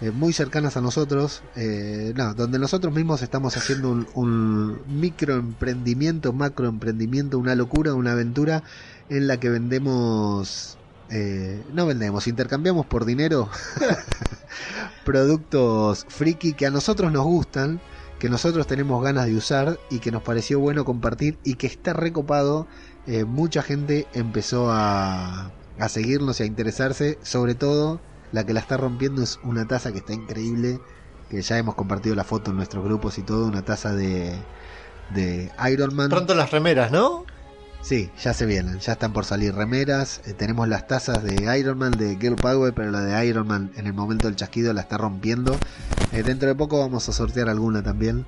eh, muy cercanas a nosotros, eh, donde nosotros mismos estamos haciendo un, un microemprendimiento, macroemprendimiento, una locura, una aventura en la que vendemos eh, no vendemos, intercambiamos por dinero productos friki que a nosotros nos gustan, que nosotros tenemos ganas de usar y que nos pareció bueno compartir y que está recopado. Mucha gente empezó a, a seguirnos y a interesarse, sobre todo la que la está rompiendo es una taza que está increíble, que ya hemos compartido la foto en nuestros grupos y todo, una taza de, de Iron Man. Pronto las remeras, ¿no? Sí, ya se vienen, ya están por salir remeras. eh, tenemos las tazas de Iron Man, de Girl Power, pero la de Iron Man en el momento del chasquido la está rompiendo. Eh, dentro de poco vamos a sortear alguna también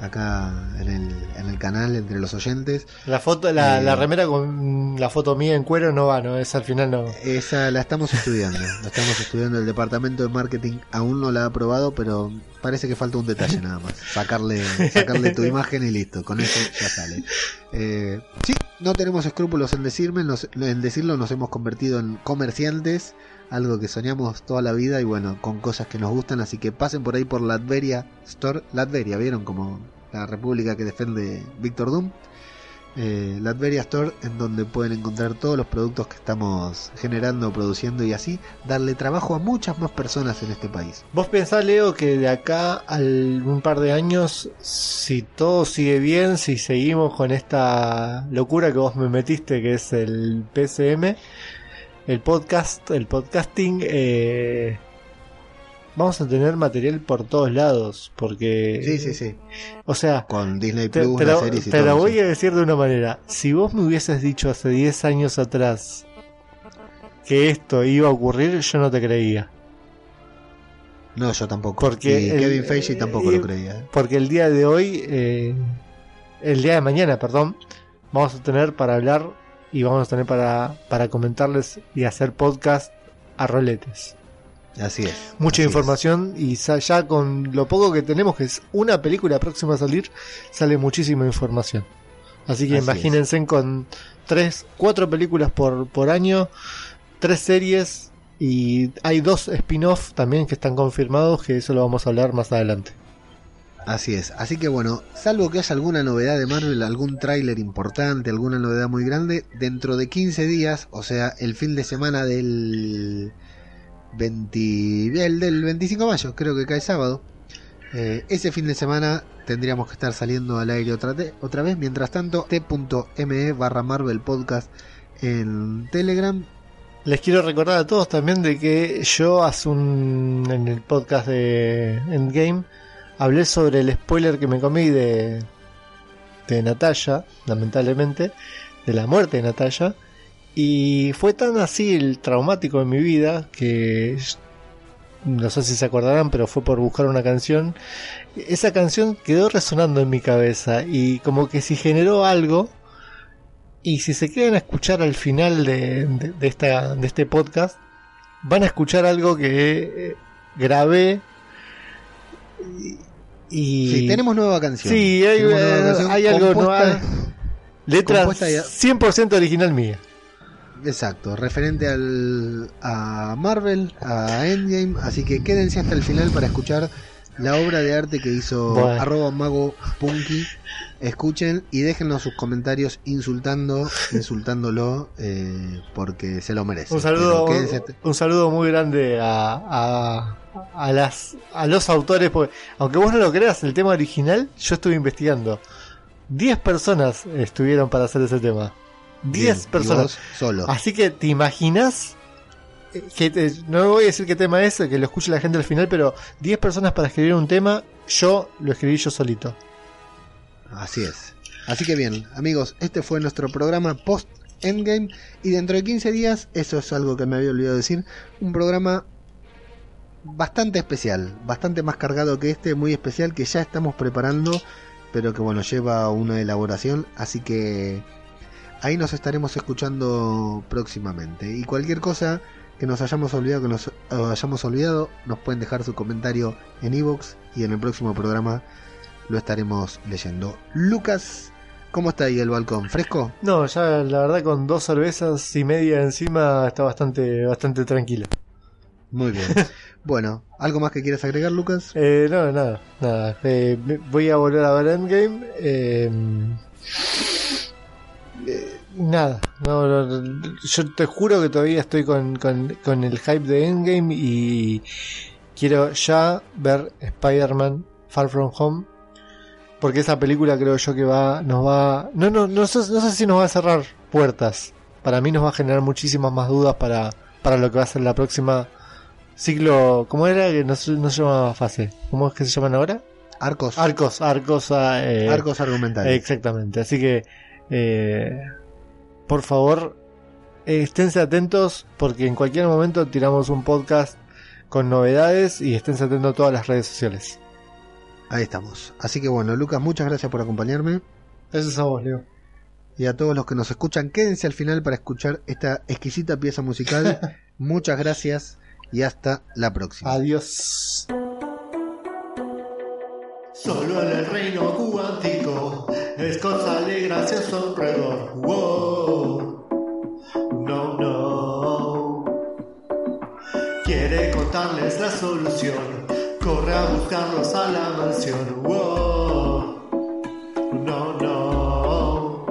acá en el, en el canal entre los oyentes. La foto, la, Eh. la remera con la foto mía en cuero no va, no, esa al final no. Esa la estamos estudiando, la estamos estudiando. El departamento de marketing aún no la ha aprobado, pero parece que falta un detalle nada más. Sacarle, sacarle tu imagen y listo, con eso ya sale. Eh, sí, no tenemos escrúpulos en decirme, nos- en decirlo, nos hemos convertido en comerciantes, algo que soñamos toda la vida y bueno, con cosas que nos gustan, así que pasen por ahí por Latveria Store, Latveria, ¿vieron? Como la república que defiende Víctor Doom. Eh, Latveria Store, en donde pueden encontrar todos los productos que estamos generando, produciendo y así darle trabajo a muchas más personas en este país. Vos pensás, Leo, que de acá a un par de años, si todo sigue bien, si seguimos con esta locura que vos me metiste, que es el PCM, el podcast, el podcasting, eh, vamos a tener material por todos lados, porque... Sí, sí, sí. O sea, Con Disney Plus, te las lo, series y te lo todo. voy sí. a decir de una manera. Si vos me hubieses dicho hace 10 años atrás que esto iba a ocurrir, yo no te creía. No, yo tampoco. Porque y el- Kevin Feige tampoco lo creía. ¿eh? Porque el día de hoy, eh, el día de mañana, perdón, vamos a tener para hablar y vamos a tener para, para comentarles y hacer podcast a roletes. Así es. Mucha así es. información y ya con lo poco que tenemos, que es una película próxima a salir, sale muchísima información. Así que Así imagínense con tres, cuatro películas por, por año, tres series y hay dos spin-off también que están confirmados, que eso lo vamos a hablar más adelante. Así es. Así que bueno, salvo que haya alguna novedad de Marvel, algún tráiler importante, alguna novedad muy grande, dentro de 15 días, o sea, el fin de semana del 20, el del 25 de mayo, creo que cae sábado. eh, ese fin de semana tendríamos que estar saliendo al aire otra, otra vez. Mientras tanto, t.me barra Marvel Podcast en Telegram. Les quiero recordar a todos también de que yo hace un en el podcast de Endgame hablé sobre el spoiler que me comí de de Natalia, lamentablemente, de la muerte de Natalia y fue tan así el traumático en mi vida que no sé si se acordarán, pero fue por buscar una canción. Esa canción quedó resonando en mi cabeza y como que si generó algo y si se quedan a escuchar al final de, de- esta, de este podcast, van a escuchar algo que eh, grabé. Y, Sí, tenemos nueva canción. Sí, hay, nueva eh, canción hay algo nuevo. Letra compuesta ya- 100% original mía. Exacto, referente al, a Marvel, a Endgame, así que quédense hasta el final para escuchar la obra de arte que hizo Bueno. arroba mago punky. Escuchen y déjenos sus comentarios insultando, insultándolo, eh, porque se lo merece. Un saludo, un saludo muy grande a, a, a las, a los autores, porque aunque vos no lo creas, el tema original yo estuve investigando. 10 personas estuvieron para hacer ese tema. 10 Bien, y personas. solo. Así que te imaginas que te- no voy a decir qué tema es, que lo escuche la gente al final, pero 10 personas para escribir un tema, yo lo escribí yo solito. Así es. Así que bien, amigos, este fue nuestro programa post Endgame y dentro de 15 días, eso es algo que me había olvidado decir, un programa bastante especial, bastante más cargado que este, muy especial que ya estamos preparando, pero que bueno, lleva una elaboración, así que ahí nos estaremos escuchando próximamente. Y cualquier cosa que nos hayamos olvidado, que nos hayamos olvidado, nos pueden dejar su comentario en iVoox y en el próximo programa lo estaremos leyendo. Lucas, ¿cómo está ahí el balcón? ¿Fresco? No, ya la verdad con dos cervezas y media encima está bastante, bastante tranquilo. Muy bien. bueno, ¿algo más que quieras agregar, Lucas? Eh, no, nada, nada. Eh, voy a volver a ver Endgame. Eh, eh, nada, no, no, no, yo te juro que todavía estoy con, con, con el hype de Endgame y quiero ya ver Spider-Man Far From Home. Porque esa película creo yo que va, nos va, no, no, no sé, no sé si nos va a cerrar puertas. Para mí nos va a generar muchísimas más dudas para, para lo que va a ser la próxima ciclo, ¿cómo era? Que no, se- no se llamaba fase. ¿Cómo es que se llaman ahora? Arcos. Arcos, arcos, ah, eh, Arcos argumentales. Exactamente. Así que, eh, por favor, eh, esténse atentos porque en cualquier momento tiramos un podcast con novedades y esténse atentos a todas las redes sociales. Ahí estamos. Así que bueno, Lucas, muchas gracias por acompañarme. Eso es a vos, Leo. Y a todos los que nos escuchan, quédense al final para escuchar esta exquisita pieza musical. muchas gracias y hasta la próxima. Adiós. Solo en el reino cuántico es cosa de gracia alrededor. Wow. No, no. Quiere contarles la solución. Corre a buscarlos a la mansión. Wow. No, no.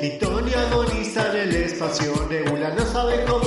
Y Tony agoniza en el espacio. Nebula no sabe cómo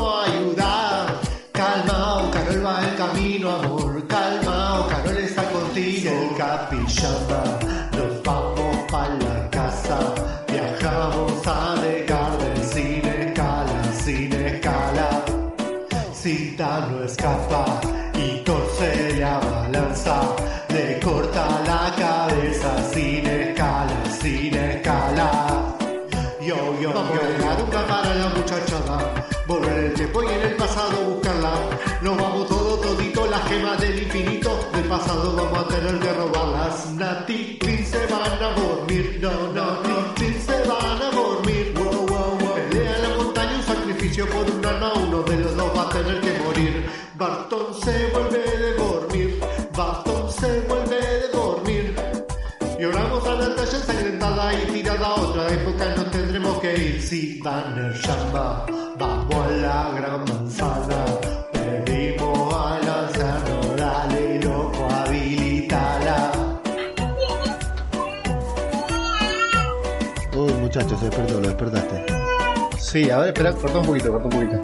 Uno de los dos va a tener que morir. Barton se vuelve de dormir. Barton se vuelve de dormir. Lloramos a Natalia ensangrentada y tirada a otra época nos tendremos que ir. Si Banner llama, vamos a la gran manzana. Pedimos al anciano, dale loco, habilitala. Uy, muchachos, despertó, lo despertaste. Sí, a ver, espera, corta un poquito, corta un poquito.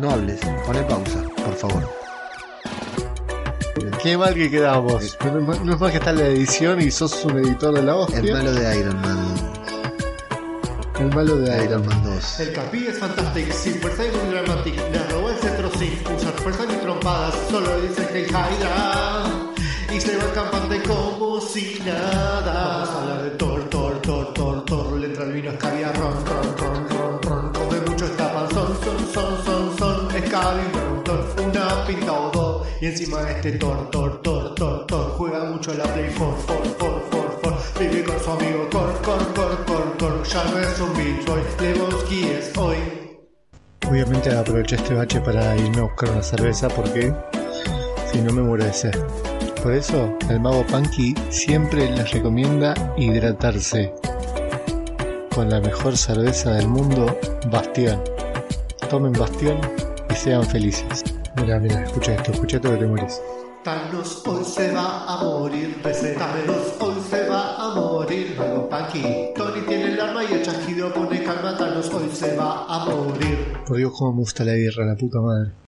No hables, poné pausa, por favor. Qué mal que quedamos. No, es más que está en la edición y sos un editor de la hostia. El malo de Iron Man. El malo de Iron Iron Man 2. El capi es fantástico, sin fuerza y muy dramatic. Le robó el cetro sin usar fuerza ni trompadas. Solo dice que Hydra. Y se va campante como si nada. Vamos a hablar de Thor, Thor, Thor, Thor, Thor. Le entra el vino escabia, ron, ron, ron, ron, Y encima este Thor, Thor, Thor, Thor, Thor. Juega mucho la Play 4, 4, 4, 4, 4. Vive con su amigo Cor, Cor, Cor, Cor, Cor. Ya no es un hoy. Lebowski es hoy. Obviamente aproveché este bache para irme a buscar una cerveza porque si no me muero de sed. Por eso el mago Punky siempre les recomienda hidratarse con la mejor cerveza del mundo, Bastión. Tomen Bastión y sean felices. Mira, mira, escucha esto, escucha esto que te mueres. Thanos hoy se va a morir, PC. Thanos hoy se va a morir. Mago Punky. Tony tiene el arma y el chasquido pone calma. Thanos hoy se va a morir. Por Dios, cómo me gusta la guerra, la puta madre.